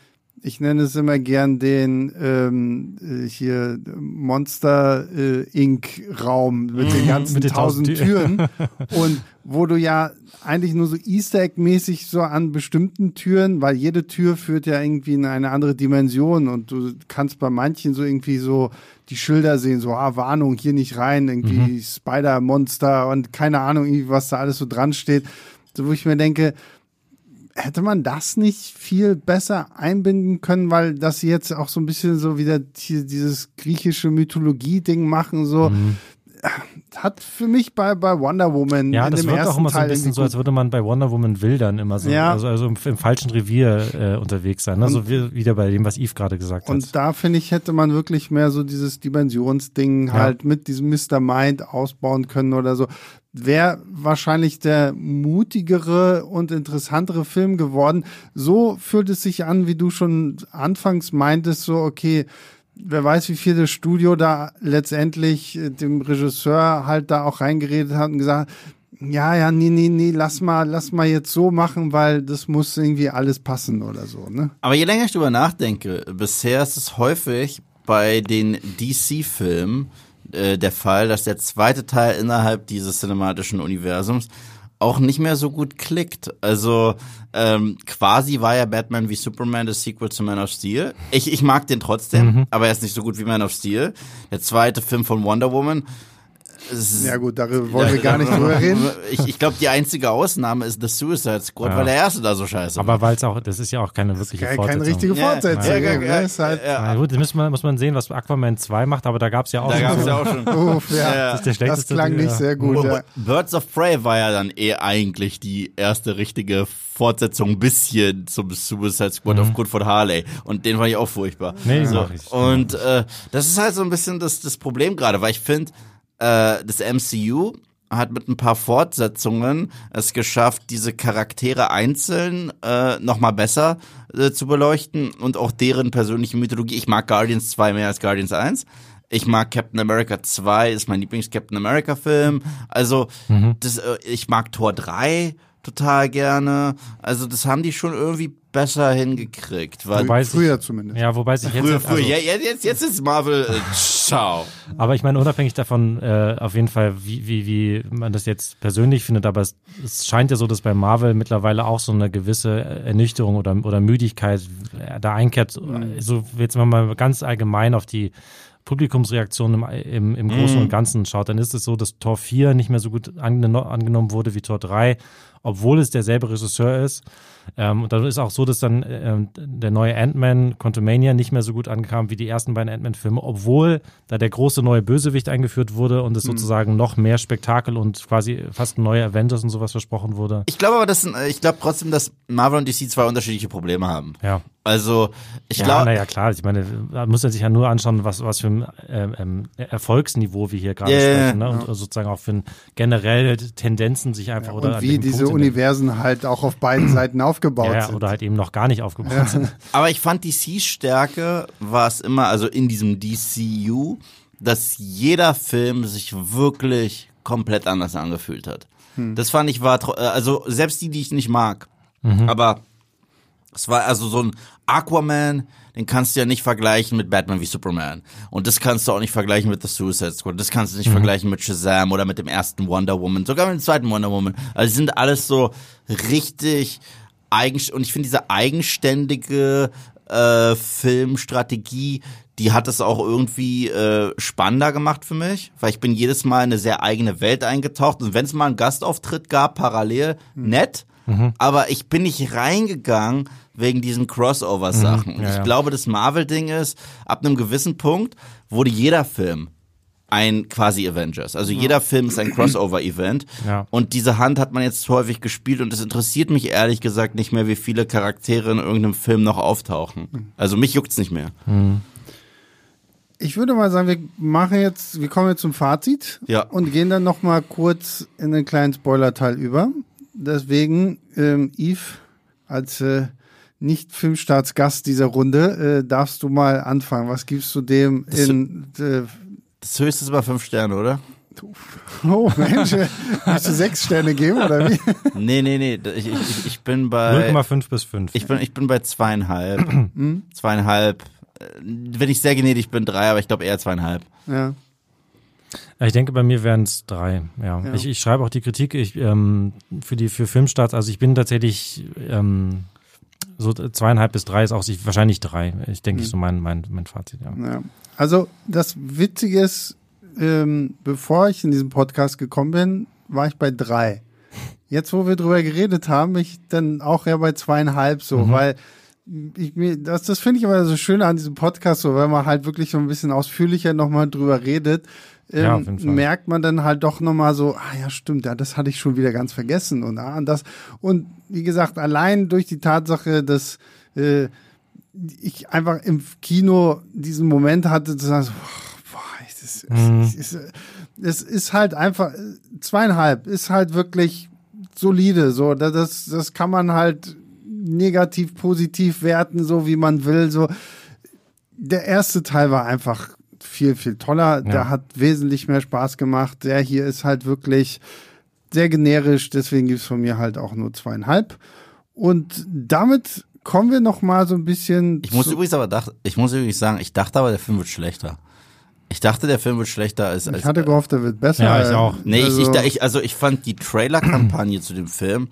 ich nenne es immer gern den ähm, äh, hier Monster äh, Inc. Raum mit den mhm. ganzen mit tausend Türen und wo du ja eigentlich nur so Easter Egg mäßig so an bestimmten Türen, weil jede Tür führt ja irgendwie in eine andere Dimension und du kannst bei manchen so irgendwie so die Schilder sehen, so ah Warnung hier nicht rein, irgendwie mhm. Spider Monster und keine Ahnung, irgendwie was da alles so dran steht, so wo ich mir denke, hätte man das nicht viel besser einbinden können, weil das jetzt auch so ein bisschen so wieder dieses griechische Mythologie-Ding machen, so. Mhm. Hat für mich bei, bei Wonder Woman. Ja, das wird auch immer so ein bisschen so, als würde man bei Wonder Woman wildern, immer so. Ja. Also, also im, im falschen Revier äh, unterwegs sein. So wie, wieder bei dem, was Yves gerade gesagt und hat. Und da finde ich, hätte man wirklich mehr so dieses Dimensionsding ja. halt mit diesem Mr. Mind ausbauen können oder so wäre wahrscheinlich der mutigere und interessantere Film geworden. So fühlt es sich an, wie du schon anfangs meintest, so, okay, wer weiß, wie viel das Studio da letztendlich äh, dem Regisseur halt da auch reingeredet hat und gesagt, ja, ja, nee, nee, nee, lass mal, lass mal jetzt so machen, weil das muss irgendwie alles passen oder so, ne? Aber je länger ich drüber nachdenke, bisher ist es häufig bei den DC-Filmen, äh, der Fall, dass der zweite Teil innerhalb dieses cinematischen Universums auch nicht mehr so gut klickt. Also ähm, quasi war ja Batman wie Superman das Sequel zu Man of Steel. Ich, ich mag den trotzdem, mhm. aber er ist nicht so gut wie Man of Steel. Der zweite Film von Wonder Woman ja gut, darüber wollen ja, wir gar nicht drüber reden. Ich, ich glaube, die einzige Ausnahme ist The Suicide Squad, ja. weil der erste da so scheiße war. Aber weil es auch, das ist ja auch keine wirkliche keine, Fortsetzung. Keine richtige Fortsetzung. Ja, ja, ja, ist halt ja. gut, da muss man, muss man sehen, was Aquaman 2 macht, aber da gab es ja auch da schon. ja auch schon. Uff, ja. Das, das klang nicht sehr gut. Ja. Birds of Prey war ja dann eh eigentlich die erste richtige Fortsetzung ein bisschen zum Suicide Squad mhm. of Goodford Harley. Und den fand ich auch furchtbar. Nee, so. ich. Und äh, das ist halt so ein bisschen das, das Problem gerade, weil ich finde, äh, das MCU hat mit ein paar Fortsetzungen es geschafft, diese Charaktere einzeln äh, nochmal besser äh, zu beleuchten und auch deren persönliche Mythologie. Ich mag Guardians 2 mehr als Guardians 1. Ich mag Captain America 2, ist mein Lieblings-Captain America-Film. Also, mhm. das, äh, ich mag Tor 3 total gerne. Also, das haben die schon irgendwie besser hingekriegt. Weil wobei früher sich, zumindest. Ja, wobei sich jetzt. Früher, früher. Also, ja, jetzt, jetzt ist Marvel. Äh, ciao. Aber ich meine, unabhängig davon, äh, auf jeden Fall, wie, wie, wie man das jetzt persönlich findet, aber es, es scheint ja so, dass bei Marvel mittlerweile auch so eine gewisse Ernüchterung oder, oder Müdigkeit äh, da einkehrt. Mhm. So jetzt mal ganz allgemein auf die Publikumsreaktion im, im, im Großen und Ganzen schaut, dann ist es so, dass Tor 4 nicht mehr so gut angeno angenommen wurde wie Tor 3, obwohl es derselbe Regisseur ist. Ähm, und dann ist auch so, dass dann ähm, der neue Ant-Man, Quantumania, nicht mehr so gut ankam wie die ersten beiden Ant-Man-Filme, obwohl da der große neue Bösewicht eingeführt wurde und es sozusagen noch mehr Spektakel und quasi fast neue Avengers und sowas versprochen wurde. Ich glaube aber, dass, äh, ich glaube trotzdem, dass Marvel und DC zwei unterschiedliche Probleme haben. Ja. Also, ich Ja, glaube, naja, klar. Ich meine, da muss man sich ja nur anschauen, was, was für ein ähm, ähm, Erfolgsniveau wir hier gerade Ja, ja, sprechen. Ne? Und sozusagen auch für ein generelle Tendenzen sich einfach oder Und wie diese. Universen halt auch auf beiden Seiten aufgebaut ja, ja, sind. oder halt eben noch gar nicht aufgebaut sind. aber ich fand DCs Stärke war es immer, also in diesem DCU, dass jeder Film sich wirklich komplett anders angefühlt hat. Das fand ich war, also selbst die, die ich nicht mag, aber es war also so ein Aquaman, den kannst du ja nicht vergleichen mit Batman wie Superman. Und das kannst du auch nicht vergleichen mit The Suicide Squad. Das kannst du nicht vergleichen mit Shazam oder mit dem ersten Wonder Woman, sogar mit dem zweiten Wonder Woman. Also die sind alles so richtig eigen und ich finde diese eigenständige äh, Filmstrategie, die hat es auch irgendwie äh, spannender gemacht für mich, weil ich bin jedes Mal in eine sehr eigene Welt eingetaucht und wenn es mal einen Gastauftritt gab, parallel, nett, aber ich bin nicht reingegangen wegen diesen Crossover-Sachen. Und ja, ich ja. glaube, das Marvel-Ding ist, ab einem gewissen Punkt wurde jeder Film ein quasi Avengers. Also jeder Film ist ein Crossover-Event. Ja. Und diese Hand hat man jetzt häufig gespielt und es interessiert mich ehrlich gesagt nicht mehr, wie viele Charaktere in irgendeinem Film noch auftauchen. Also mich juckt's nicht mehr. Ich würde mal sagen, wir machen jetzt, wir kommen jetzt zum Fazit Ja. und gehen dann noch mal kurz in den kleinen Spoiler-Teil über. Deswegen, ähm, Yves, als äh, Nicht-Filmstartsgast dieser Runde, äh, darfst du mal anfangen. Was gibst du dem in äh, Das höchste ist aber fünf Sterne, oder? Oh Mensch, äh, willst du sechs Sterne geben oder wie? Nee, nee, nee. Ich, ich, ich bin bei. 0,5 bis 5. Ich bin, ich bin bei zweieinhalb. zweieinhalb. Äh, Wenn ich sehr gnädig bin, drei, aber ich glaube eher zweieinhalb. Ja. Ich denke, bei mir wären es drei. Ja. Ja. Ich, ich schreibe auch die Kritik ich, ähm, für die für Filmstarts. Also ich bin tatsächlich ähm, so zweieinhalb bis drei ist auch sich wahrscheinlich drei. Ich denke, ich so mein mein mein Fazit. Ja. Ja. Also das Witzige ist, ähm, bevor ich in diesen Podcast gekommen bin, war ich bei drei. Jetzt, wo wir drüber geredet haben, bin ich dann auch eher bei zweieinhalb so, weil ich das, das finde ich immer so schön an diesem Podcast, so, weil man halt wirklich so ein bisschen ausführlicher nochmal drüber redet, ähm, Ja, merkt man dann halt doch nochmal so, ah ja, stimmt, ja, das hatte ich schon wieder ganz vergessen und ah, und das. Und wie gesagt, allein durch die Tatsache, dass äh, ich einfach im Kino diesen Moment hatte, zu sagen, so, boah, es ist, es, ist, es ist halt einfach äh, zweieinhalb, ist halt wirklich solide. So, Da- das, das kann man halt negativ, positiv werten, so wie man will. So, der erste Teil war einfach viel, viel toller. Der hat wesentlich mehr Spaß gemacht. Der hier ist halt wirklich sehr generisch, deswegen gibt's von mir halt auch nur zweieinhalb. Und damit kommen wir noch mal so ein bisschen. Ich muss übrigens aber dach, ich muss übrigens sagen, ich dachte aber, der Film wird schlechter. Ich dachte, der Film wird schlechter als. als ich hatte gehofft, der wird besser. Ja, ich auch. Nee, also, ich, ich, ich, also ich fand die Trailer-Kampagne zu dem Film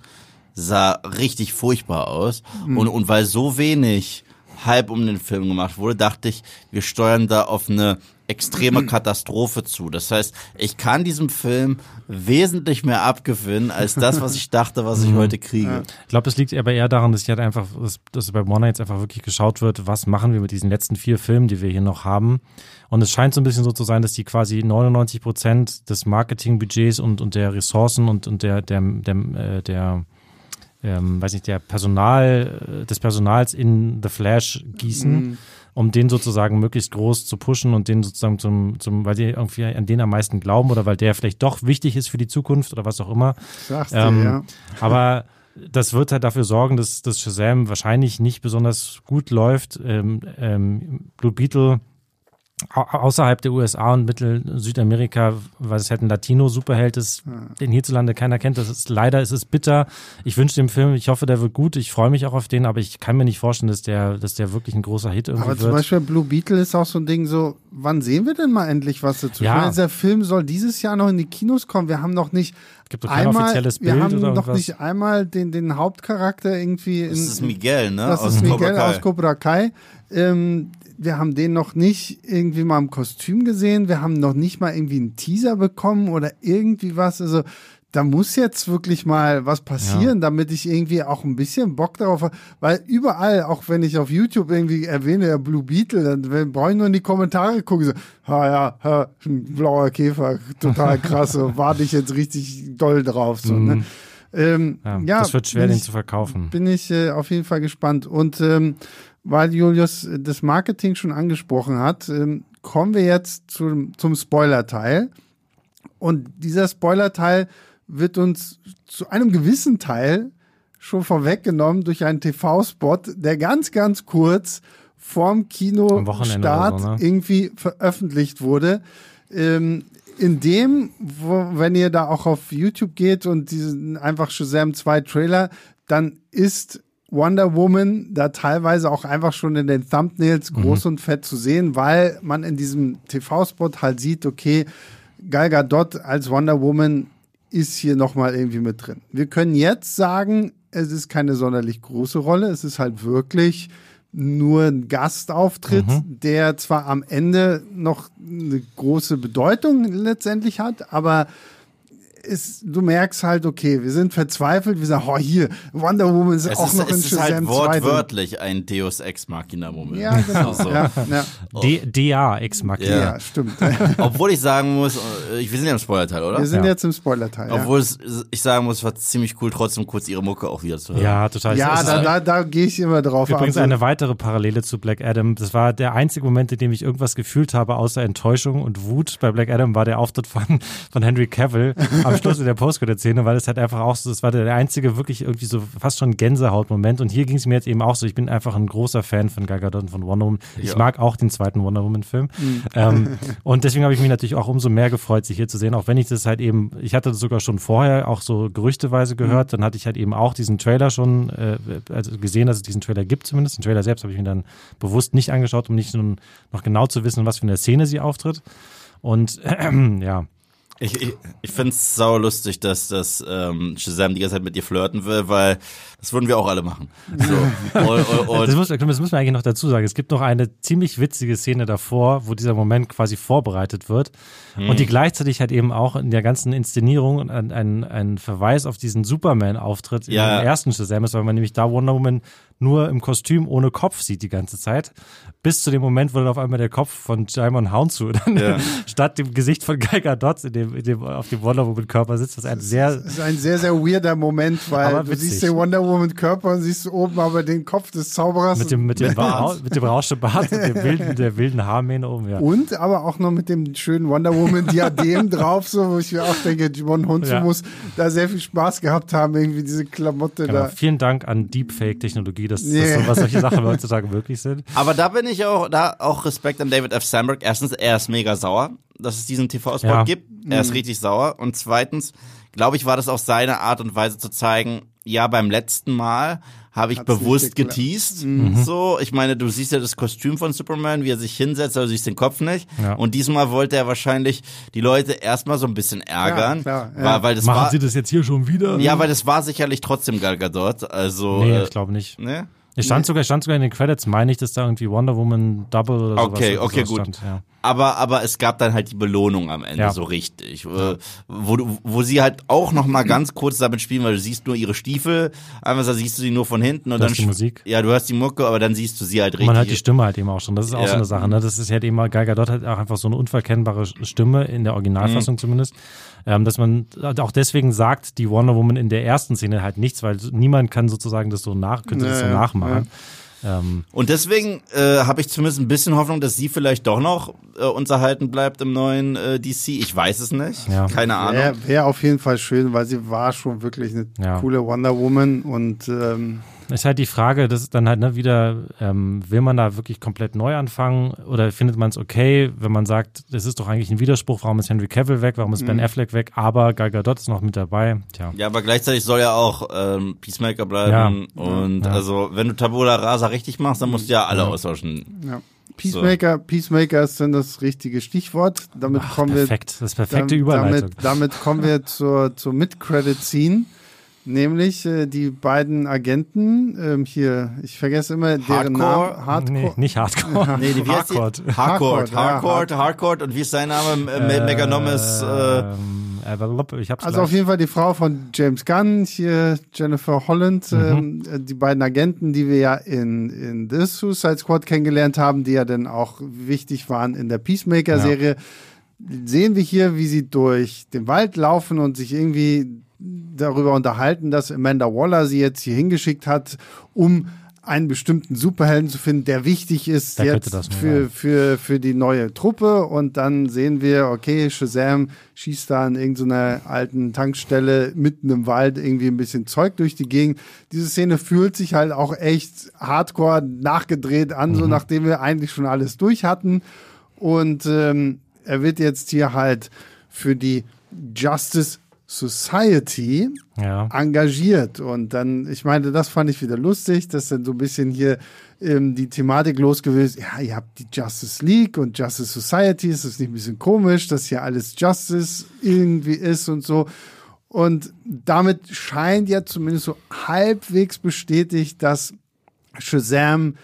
sah richtig furchtbar aus. Mhm. Und, und weil so wenig Hype um den Film gemacht wurde, dachte ich, wir steuern da auf eine extreme Katastrophe zu. Das heißt, ich kann diesem Film wesentlich mehr abgewinnen als das, was ich dachte, was Mhm. ich heute kriege. Ich glaube, es liegt aber eher daran, dass ich halt einfach, dass, dass bei Warner jetzt einfach wirklich geschaut wird, was machen wir mit diesen letzten vier Filmen, die wir hier noch haben. Und es scheint so ein bisschen so zu sein, dass die quasi 99 Prozent des Marketingbudgets und, und der Ressourcen und, und der, der, der, äh, der ähm, weiß nicht, der Personal, äh, des Personals in The Flash gießen, um den sozusagen möglichst groß zu pushen und den sozusagen zum, zum, weil die irgendwie an den am meisten glauben oder weil der vielleicht doch wichtig ist für die Zukunft oder was auch immer. Sagst du, Ähm, ja. Aber das wird halt dafür sorgen, dass, dass Shazam wahrscheinlich nicht besonders gut läuft. Ähm, ähm, Blue Beetle außerhalb der USA und Mittel Südamerika, weil es ein Latino-Superheld ist, den hierzulande keiner kennt. Das ist leider, es ist bitter. Ich wünsche dem Film, ich hoffe, der wird gut. Ich freue mich auch auf den, aber ich kann mir nicht vorstellen, dass der, dass der wirklich ein großer Hit irgendwie Aber zum wird. Beispiel Blue Beetle ist auch so ein Ding so, wann sehen wir denn mal endlich was dazu? Ja. Ich meine, dieser Film soll dieses Jahr noch in die Kinos kommen. Wir haben noch nicht Gibt doch kein einmal, offizielles Bild wir haben oder irgendwas? nicht einmal den, den Hauptcharakter irgendwie in, Das ist Miguel, ne? Das aus ist Cobra Miguel Kai. aus Cobra Kai. Ähm, wir haben den noch nicht irgendwie mal im Kostüm gesehen. Wir haben noch nicht mal irgendwie einen Teaser bekommen oder irgendwie was. Also da muss jetzt wirklich mal was passieren, damit ich irgendwie auch ein bisschen Bock darauf habe. Weil überall, auch wenn ich auf YouTube irgendwie erwähne, der Blue Beetle, dann brauche ich nur in die Kommentare gucken. So, ha ja, ha, ein blauer Käfer, total krass. so, warte ich jetzt richtig doll drauf. So, ne? ähm, ja, ja, das wird schwer, den ich- zu verkaufen. bin ich äh, auf jeden Fall gespannt. Und ähm, weil Julius das Marketing schon angesprochen hat, ähm, kommen wir jetzt zum, zum Spoiler-Teil. Und dieser Spoiler-Teil wird uns zu einem gewissen Teil schon vorweggenommen durch einen TV-Spot, der ganz, ganz kurz vorm Kinostart so, ne? irgendwie veröffentlicht wurde. Ähm, in dem, wo, wenn ihr da auch auf YouTube geht und diesen einfach Shazam 2 Trailer, dann ist Wonder Woman da teilweise auch einfach schon in den Thumbnails groß und fett zu sehen, weil man in diesem TV-Spot halt sieht, okay, Gal Gadot als Wonder Woman ist hier nochmal irgendwie mit drin. Wir können jetzt sagen, es ist keine sonderlich große Rolle, es ist halt wirklich nur ein Gastauftritt, der zwar am Ende noch eine große Bedeutung letztendlich hat, aber ist, du merkst halt, okay, wir sind verzweifelt, wir sagen, oh hier, Wonder Woman ist Es auch ist, noch in es ist halt Shazam 2 drin. wortwörtlich ein Deus Ex Machina Moment. Ja, genau. Also, Ja, ja, D DA ex Machina. Ja. ja, stimmt. Obwohl ich sagen muss, äh, ich- wir sind ja im Spoilerteil, oder? Wir sind Ja. jetzt im Spoiler-Teil. Ja. Obwohl es, ich sagen muss, es war ziemlich cool, trotzdem kurz ihre Mucke auch wieder zu hören. Ja, total. Ja, Es ist- da, da, da gehe ich immer drauf. Übrigens Also, eine weitere Parallele zu Black Adam. Das war der einzige Moment, in dem ich irgendwas gefühlt habe, außer Enttäuschung und Wut. Bei Black Adam war der Auftritt von, von Henry Cavill am Schluss in der Postcredit-Szene, weil es halt einfach auch so, das war der einzige wirklich irgendwie so fast schon Gänsehaut-Moment. Und hier ging es mir jetzt eben auch so. Ich bin einfach ein großer Fan von Gal Gadot und von Wonder Woman. Ich Ja. mag auch den zweiten Wonder Woman-Film. Mhm. Ähm, und deswegen habe ich mich natürlich auch umso mehr gefreut, sich hier zu sehen, auch wenn ich das halt eben, ich hatte das sogar schon vorher auch so gerüchteweise gehört, dann hatte ich halt eben auch diesen Trailer schon äh, also gesehen, dass es diesen Trailer gibt zumindest. Den Trailer selbst habe ich mir dann bewusst nicht angeschaut, um nicht nun noch genau zu wissen, was für eine Szene sie auftritt. Und ja, Ich, ich, ich finde es sau lustig, dass das ähm, Shazam die ganze Zeit mit dir flirten will, weil das würden wir auch alle machen. So. und, und, und, das muss, das muss man eigentlich noch dazu sagen. Es gibt noch eine ziemlich witzige Szene davor, wo dieser Moment quasi vorbereitet wird und die gleichzeitig halt eben auch in der ganzen Inszenierung ein, ein, ein Verweis auf diesen Superman-Auftritt Ja. im ersten Shazam ist, weil man nämlich da Wonder Woman nur im Kostüm ohne Kopf sieht die ganze Zeit. Bis zu dem Moment, wo dann auf einmal der Kopf von Jaimon Hounsou dann Ja. statt dem Gesicht von Gal Gadot in dem, in dem, auf dem Wonder Woman Körper sitzt, was ein sehr Das ist ein sehr, sehr weirder Moment, weil du siehst den Wonder Woman Körper und siehst oben aber den Kopf des Zauberers. mit dem, mit dem, Bart. Mit dem Rauschebart und der wilden, der wilden Haarmähne oben, ja. Und aber auch noch mit dem schönen Wonder Woman Diadem drauf, so, wo ich mir auch denke, Jimon Hunzu Ja. muss da sehr viel Spaß gehabt haben, irgendwie diese Klamotte Genau. da. Vielen Dank an Deepfake-Technologie, dass, Yeah. dass sowas, solche Sachen heutzutage möglich sind. aber da bin ich auch, da auch Respekt an David F. Sandberg. Erstens, er ist mega sauer, dass es diesen TV-Spot Ja. gibt. Er ist richtig sauer. Und zweitens, glaube ich, war das auch seine Art und Weise zu zeigen, ja, beim letzten Mal habe ich Hat's bewusst geteased. Mhm. So, ich meine, du siehst ja das Kostüm von Superman, wie er sich hinsetzt, aber du siehst den Kopf nicht. Ja. Und diesmal wollte er wahrscheinlich die Leute erstmal so ein bisschen ärgern. klar, ja. weil, weil das Machen war, Sie das jetzt hier schon wieder? ja, weil das war sicherlich trotzdem Gal Gadot. Also, Nee, äh, ich glaube nicht. ne? Es stand, sogar, stand sogar in den Credits, meine ich, dass da irgendwie Wonder Woman Double oder sowas Okay, oder okay, sowas gut. stand. Ja. Aber, aber es gab dann halt die Belohnung am Ende Ja. so richtig, äh, wo, du, wo sie halt auch noch mal ganz kurz damit spielen, weil du siehst nur ihre Stiefel, einfach da siehst du sie nur von hinten und Du dann hast die Musik. Ja, du hörst die Mucke, aber dann siehst du sie halt richtig. Man hört die Stimme halt eben auch schon. Das ist auch Ja. so eine Sache. Ne? Das ist halt eben, Gal Gadot hat auch einfach so eine unverkennbare Stimme, in der Mhm. Originalfassung zumindest, ähm, dass man auch deswegen sagt, die Wonder Woman in der ersten Szene halt nichts, weil niemand kann sozusagen das so nach, könnte das so Ja, ja, nachmachen. Ähm, Und deswegen äh, habe ich zumindest ein bisschen Hoffnung, dass sie vielleicht doch noch äh, uns erhalten bleibt im neuen äh, DC. Ich weiß es nicht. Ja. Keine Ahnung. Wäre wär auf jeden Fall schön, weil sie war schon wirklich eine Ja. coole Wonder Woman und ähm, Ist halt die Frage, das ist dann halt ne, wieder, ähm, will man da wirklich komplett neu anfangen oder findet man es okay, wenn man sagt, das ist doch eigentlich ein Widerspruch, warum ist Henry Cavill weg, warum ist Mhm. Ben Affleck weg, aber Gal Gadot ist noch mit dabei. Tja. Ja, aber gleichzeitig soll ja auch ähm, Peacemaker bleiben. Ja. Und Ja. also, wenn du Tabula Rasa richtig machst, dann musst du ja alle austauschen. ja. Peacemaker, Peacemaker ist dann das richtige Stichwort. Damit Ach, kommen perfekt, das ist perfekte wir Überleitung. damit, damit kommen wir zur, zur Mid-Credit-Scene. Nämlich äh, die beiden Agenten, ähm, hier, ich vergesse immer deren Hardcore? Namen. Hardcore. Nee, nicht Hardcore. Nee, die, die? Hardcore. Hardcore. Hardcore, ja, Hardcore, Hardcore. Und wie ist sein Name? Äh, Meganomis. Äh, Ähm, äh, ich hab's Also gleich. auf jeden Fall die Frau von James Gunn, hier Jennifer Holland, ähm, äh, die beiden Agenten, die wir ja in, in The Suicide Squad kennengelernt haben, die ja dann auch wichtig waren in der Peacemaker-Serie. Sehen wir hier, wie sie durch den Wald laufen und sich irgendwie darüber unterhalten, dass Amanda Waller sie jetzt hier hingeschickt hat, um einen bestimmten Superhelden zu finden, der wichtig ist Der jetzt für, für, für die neue Truppe. Und dann sehen wir, okay, Shazam schießt da an irgendeiner alten Tankstelle mitten im Wald irgendwie ein bisschen Zeug durch die Gegend. Diese Szene fühlt sich halt auch echt hardcore nachgedreht an, Mhm. so nachdem wir eigentlich schon alles durch hatten. Und ähm, er wird jetzt hier halt für die Justice Society Ja. engagiert. Und dann, ich meine, das fand ich wieder lustig, dass dann so ein bisschen hier ähm, die Thematik losgewesen Ja, ihr habt die Justice League und Justice Society. Ist das nicht ein bisschen komisch, dass hier alles Justice irgendwie ist und so? Und damit scheint ja zumindest so halbwegs bestätigt, dass Shazam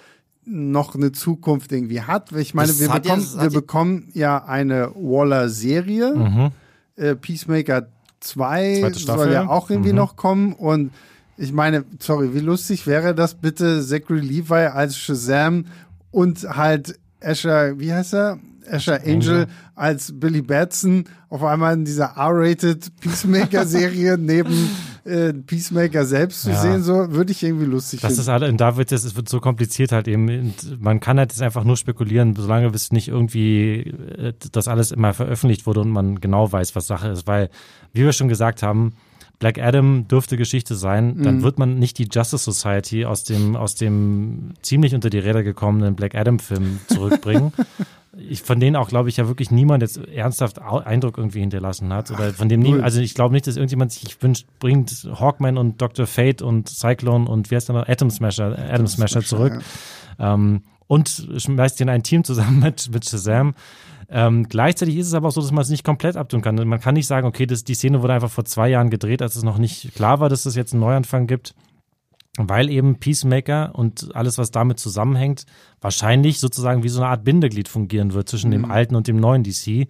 noch eine Zukunft irgendwie hat. Ich meine, Das wir, ja- bekommen, das wir ja- bekommen ja eine Waller-Serie. Mhm. Äh, Peacemaker 2 Zweite soll ja auch irgendwie Mhm. noch kommen. Und ich meine, sorry, wie lustig wäre das bitte, Zachary Levi als Shazam und halt Asher, wie heißt er? Asher Angel als Billy Batson auf einmal in dieser R-rated Peacemaker-Serie neben äh, Peacemaker selbst zu Ja. sehen, so würde ich irgendwie lustig Das finden. ist alle, und da wird es, es wird so kompliziert halt eben. Und man kann halt jetzt einfach nur spekulieren, solange bis nicht irgendwie äh, das alles immer veröffentlicht wurde und man genau weiß, was Sache ist. Weil, wie wir schon gesagt haben, Black Adam dürfte Geschichte sein, dann wird man nicht die Justice Society aus dem, aus dem ziemlich unter die Räder gekommenen Black Adam-Film zurückbringen. ich, von denen auch, glaube ich, ja wirklich niemand jetzt ernsthaft Eindruck irgendwie hinterlassen hat. Oder von dem nie, also ich glaube nicht, dass irgendjemand sich wünscht, bringt Hawkman und Dr. Fate und Cyclone und wie heißt der noch? Atom Smasher, Atom Smasher zurück. Ähm, und schmeißt den ein Team zusammen mit, mit Shazam. Ähm, gleichzeitig ist es aber auch so, dass man es nicht komplett abtun kann. Man kann nicht sagen, okay, das, die Szene wurde einfach vor zwei Jahren gedreht, als es noch nicht klar war, dass es jetzt einen Neuanfang gibt. Weil eben Peacemaker und alles, was damit zusammenhängt, wahrscheinlich sozusagen wie so eine Art Bindeglied fungieren wird zwischen dem alten und dem neuen DC.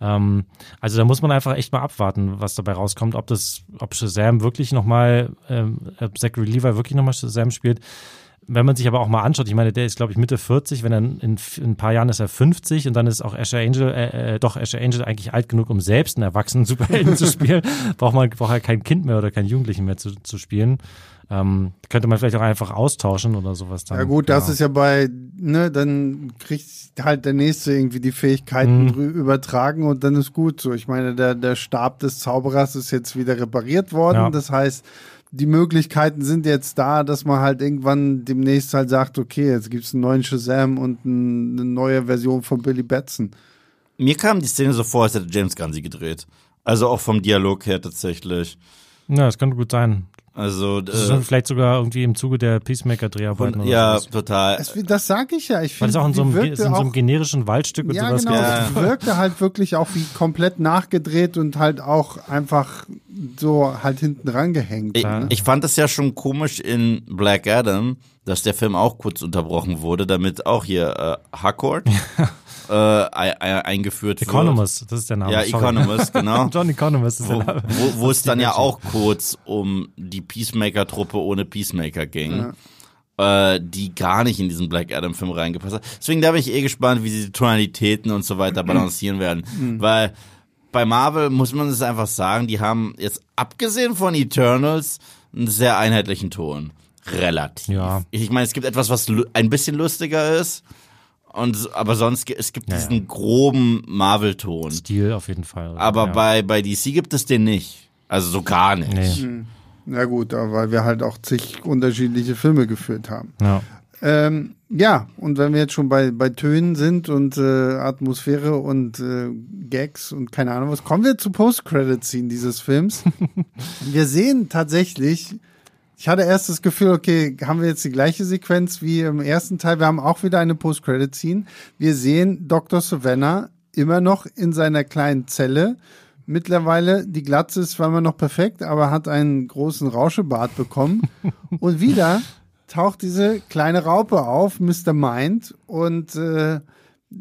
Ähm, also da muss man einfach echt mal abwarten, was dabei rauskommt, ob das, ob Shazam wirklich nochmal, ähm, ob Zachary Levi wirklich nochmal Shazam spielt. Wenn man sich aber auch mal anschaut, ich meine, der ist, glaube ich, Mitte 40, wenn er in, in ein paar Jahren ist er 50 und dann ist auch Asher Angel, äh, äh, doch Asher Angel eigentlich alt genug, um selbst einen erwachsenen Superhelden zu spielen. Braucht man, braucht er kein Kind mehr oder keinen Jugendlichen mehr zu, zu spielen. Ähm, könnte man vielleicht auch einfach austauschen oder sowas dann. Ja gut, das Genau. ist ja bei, ne, dann kriegt halt der Nächste irgendwie die Fähigkeiten Mhm. übertragen und dann ist gut so. Ich meine, der, der Stab des Zauberers ist jetzt wieder repariert worden. Ja. Das heißt, die Möglichkeiten sind jetzt da, dass man halt irgendwann demnächst halt sagt, okay, jetzt gibt's einen neuen Shazam und ein, eine neue Version von Billy Batson. Mir kam die Szene so vor, als hätte James Gunn sie gedreht. Also auch vom Dialog her tatsächlich. Ja, das könnte gut sein. Also Das ist äh, vielleicht sogar irgendwie im Zuge der Peacemaker-Dreharbeiten oder ja, sowas. total. Das, das sag ich ja. Ich es finde, auch in so, einem, in so einem auch generischen Waldstück und Ja, sowas. genau. Ja. Es wirkte halt wirklich auch wie komplett nachgedreht und halt auch einfach so halt hinten rangehängt. Ich, ne? ich fand es ja schon komisch in Black Adam, dass der Film auch kurz unterbrochen wurde, damit auch hier äh, Harcourt äh, ei- ei- eingeführt Economist, das ist der Name. wird. Ja, sorry. Economist, genau. John Economist ist wo, der Name. wo, wo es dann ja auch kurz um die Peacemaker-Truppe ohne Peacemaker ging. Äh, die gar nicht in diesen Black Adam-Film reingepasst hat. Deswegen da bin ich eh gespannt, wie sie die Tonalitäten und so weiter balancieren werden. Weil bei Marvel muss man es einfach sagen, die haben jetzt abgesehen von Eternals einen sehr einheitlichen Ton. Relativ. Ja. Ich meine, es gibt etwas, was ein bisschen lustiger ist. Und, aber sonst, es gibt Ja, diesen groben Marvel-Ton. Stil auf jeden Fall. Aber ja. bei, bei DC gibt es den nicht. Also so gar nicht. Nee. Na gut, weil wir halt auch zig unterschiedliche Filme geführt haben. Ja. Ähm, ja, und wenn wir jetzt schon bei, bei Tönen sind und äh, Atmosphäre und äh, Gags und keine Ahnung was, kommen wir zu Post-Credit-Scene dieses Films. wir sehen tatsächlich Ich hatte erst das Gefühl, okay, haben wir jetzt die gleiche Sequenz wie im ersten Teil? Wir haben auch wieder eine Post-Credit-Scene. Wir sehen Dr. Savannah immer noch in seiner kleinen Zelle. Mittlerweile, die Glatze ist zwar immer noch perfekt, aber hat einen großen Rauschebart bekommen. Und wieder taucht diese kleine Raupe auf, Mr. Mind. Und äh,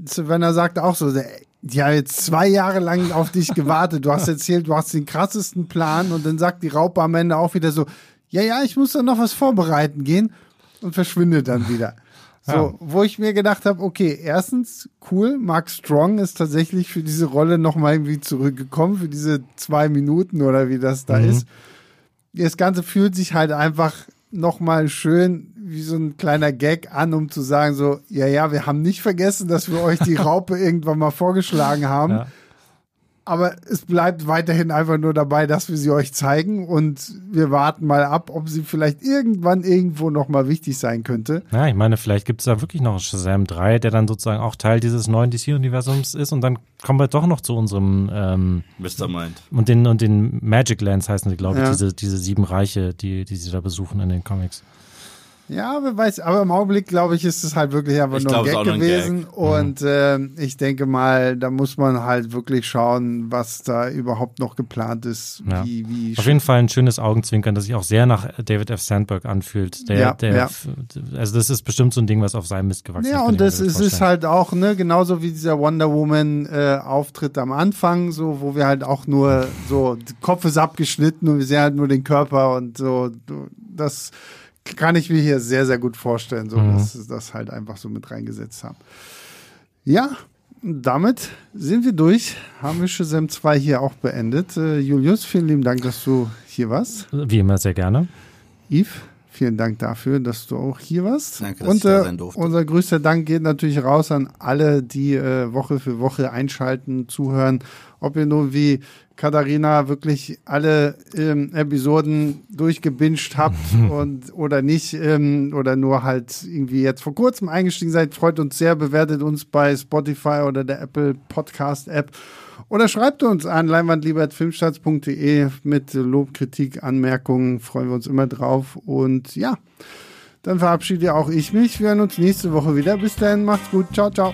Savannah sagt auch so, die haben jetzt zwei Jahre lang auf dich gewartet. Du hast erzählt, du hast den krassesten Plan. Und dann sagt die Raupe am Ende auch wieder so, ja, ja, ich muss da noch was vorbereiten gehen und verschwindet dann wieder. So, ja. wo ich mir gedacht habe, okay, erstens, cool, Mark Strong ist tatsächlich für diese Rolle nochmal irgendwie zurückgekommen, für diese zwei Minuten oder wie das da mhm. ist. Das Ganze fühlt sich halt einfach nochmal schön wie so ein kleiner Gag an, um zu sagen so, ja, ja, wir haben nicht vergessen, dass wir euch die Raupe irgendwann mal vorgeschlagen haben. Ja aber es bleibt weiterhin einfach nur dabei, dass wir sie euch zeigen und wir warten mal ab, ob sie vielleicht irgendwann irgendwo nochmal wichtig sein könnte. Ja, ich meine, vielleicht gibt es da wirklich noch Shazam 3, der dann sozusagen auch Teil dieses neuen DC-Universums ist und dann kommen wir doch noch zu unserem ähm, Mr. Mind. Und den, und den Magic Lands heißen sie, glaube ich, ja. diese, diese sieben Reiche, die, die sie da besuchen in den Comics. Ja, wer weiß, aber im Augenblick, glaube ich, ist es halt wirklich einfach ich nur ein Gag gewesen. Gag. Und mhm. äh, ich denke mal, da muss man halt wirklich schauen, was da überhaupt noch geplant ist. Ja. Wie, wie Auf jeden Fall ein schönes Augenzwinkern, das sich auch sehr nach David F. Sandberg anfühlt. Der, ja, der, ja. Also das ist bestimmt so ein Ding, was auf seinem Mist gewachsen ist. Ja, und das ist, ist halt auch, ne, genauso wie dieser Wonder Woman äh, Auftritt am Anfang, so, wo wir halt auch nur so, Kopf ist abgeschnitten und wir sehen halt nur den Körper und so, das kann ich mir hier sehr, sehr gut vorstellen, so mhm. dass sie das halt einfach so mit reingesetzt haben. Ja, damit sind wir durch. Haben wir Shazam 2 hier auch beendet. Äh, Julius, vielen lieben Dank, dass du hier warst. Wie immer, sehr gerne. Yves, vielen Dank dafür, dass du auch hier warst. Danke, dass Und, ich da sein durfte. Unser größter Dank geht natürlich raus an alle, die äh, Woche für Woche einschalten, zuhören. Ob ihr nun wie Katharina wirklich alle ähm, Episoden durchgebinged habt und oder nicht ähm, oder nur halt irgendwie jetzt vor kurzem eingestiegen seid, freut uns sehr, bewertet uns bei Spotify oder der Apple Podcast App oder schreibt uns an leinwandliebertfilmstarts.de mit Lob, Kritik, Anmerkungen, freuen wir uns immer drauf und ja, dann verabschiede auch ich mich. Wir hören uns nächste Woche wieder. Bis dahin, macht's gut. Ciao, ciao.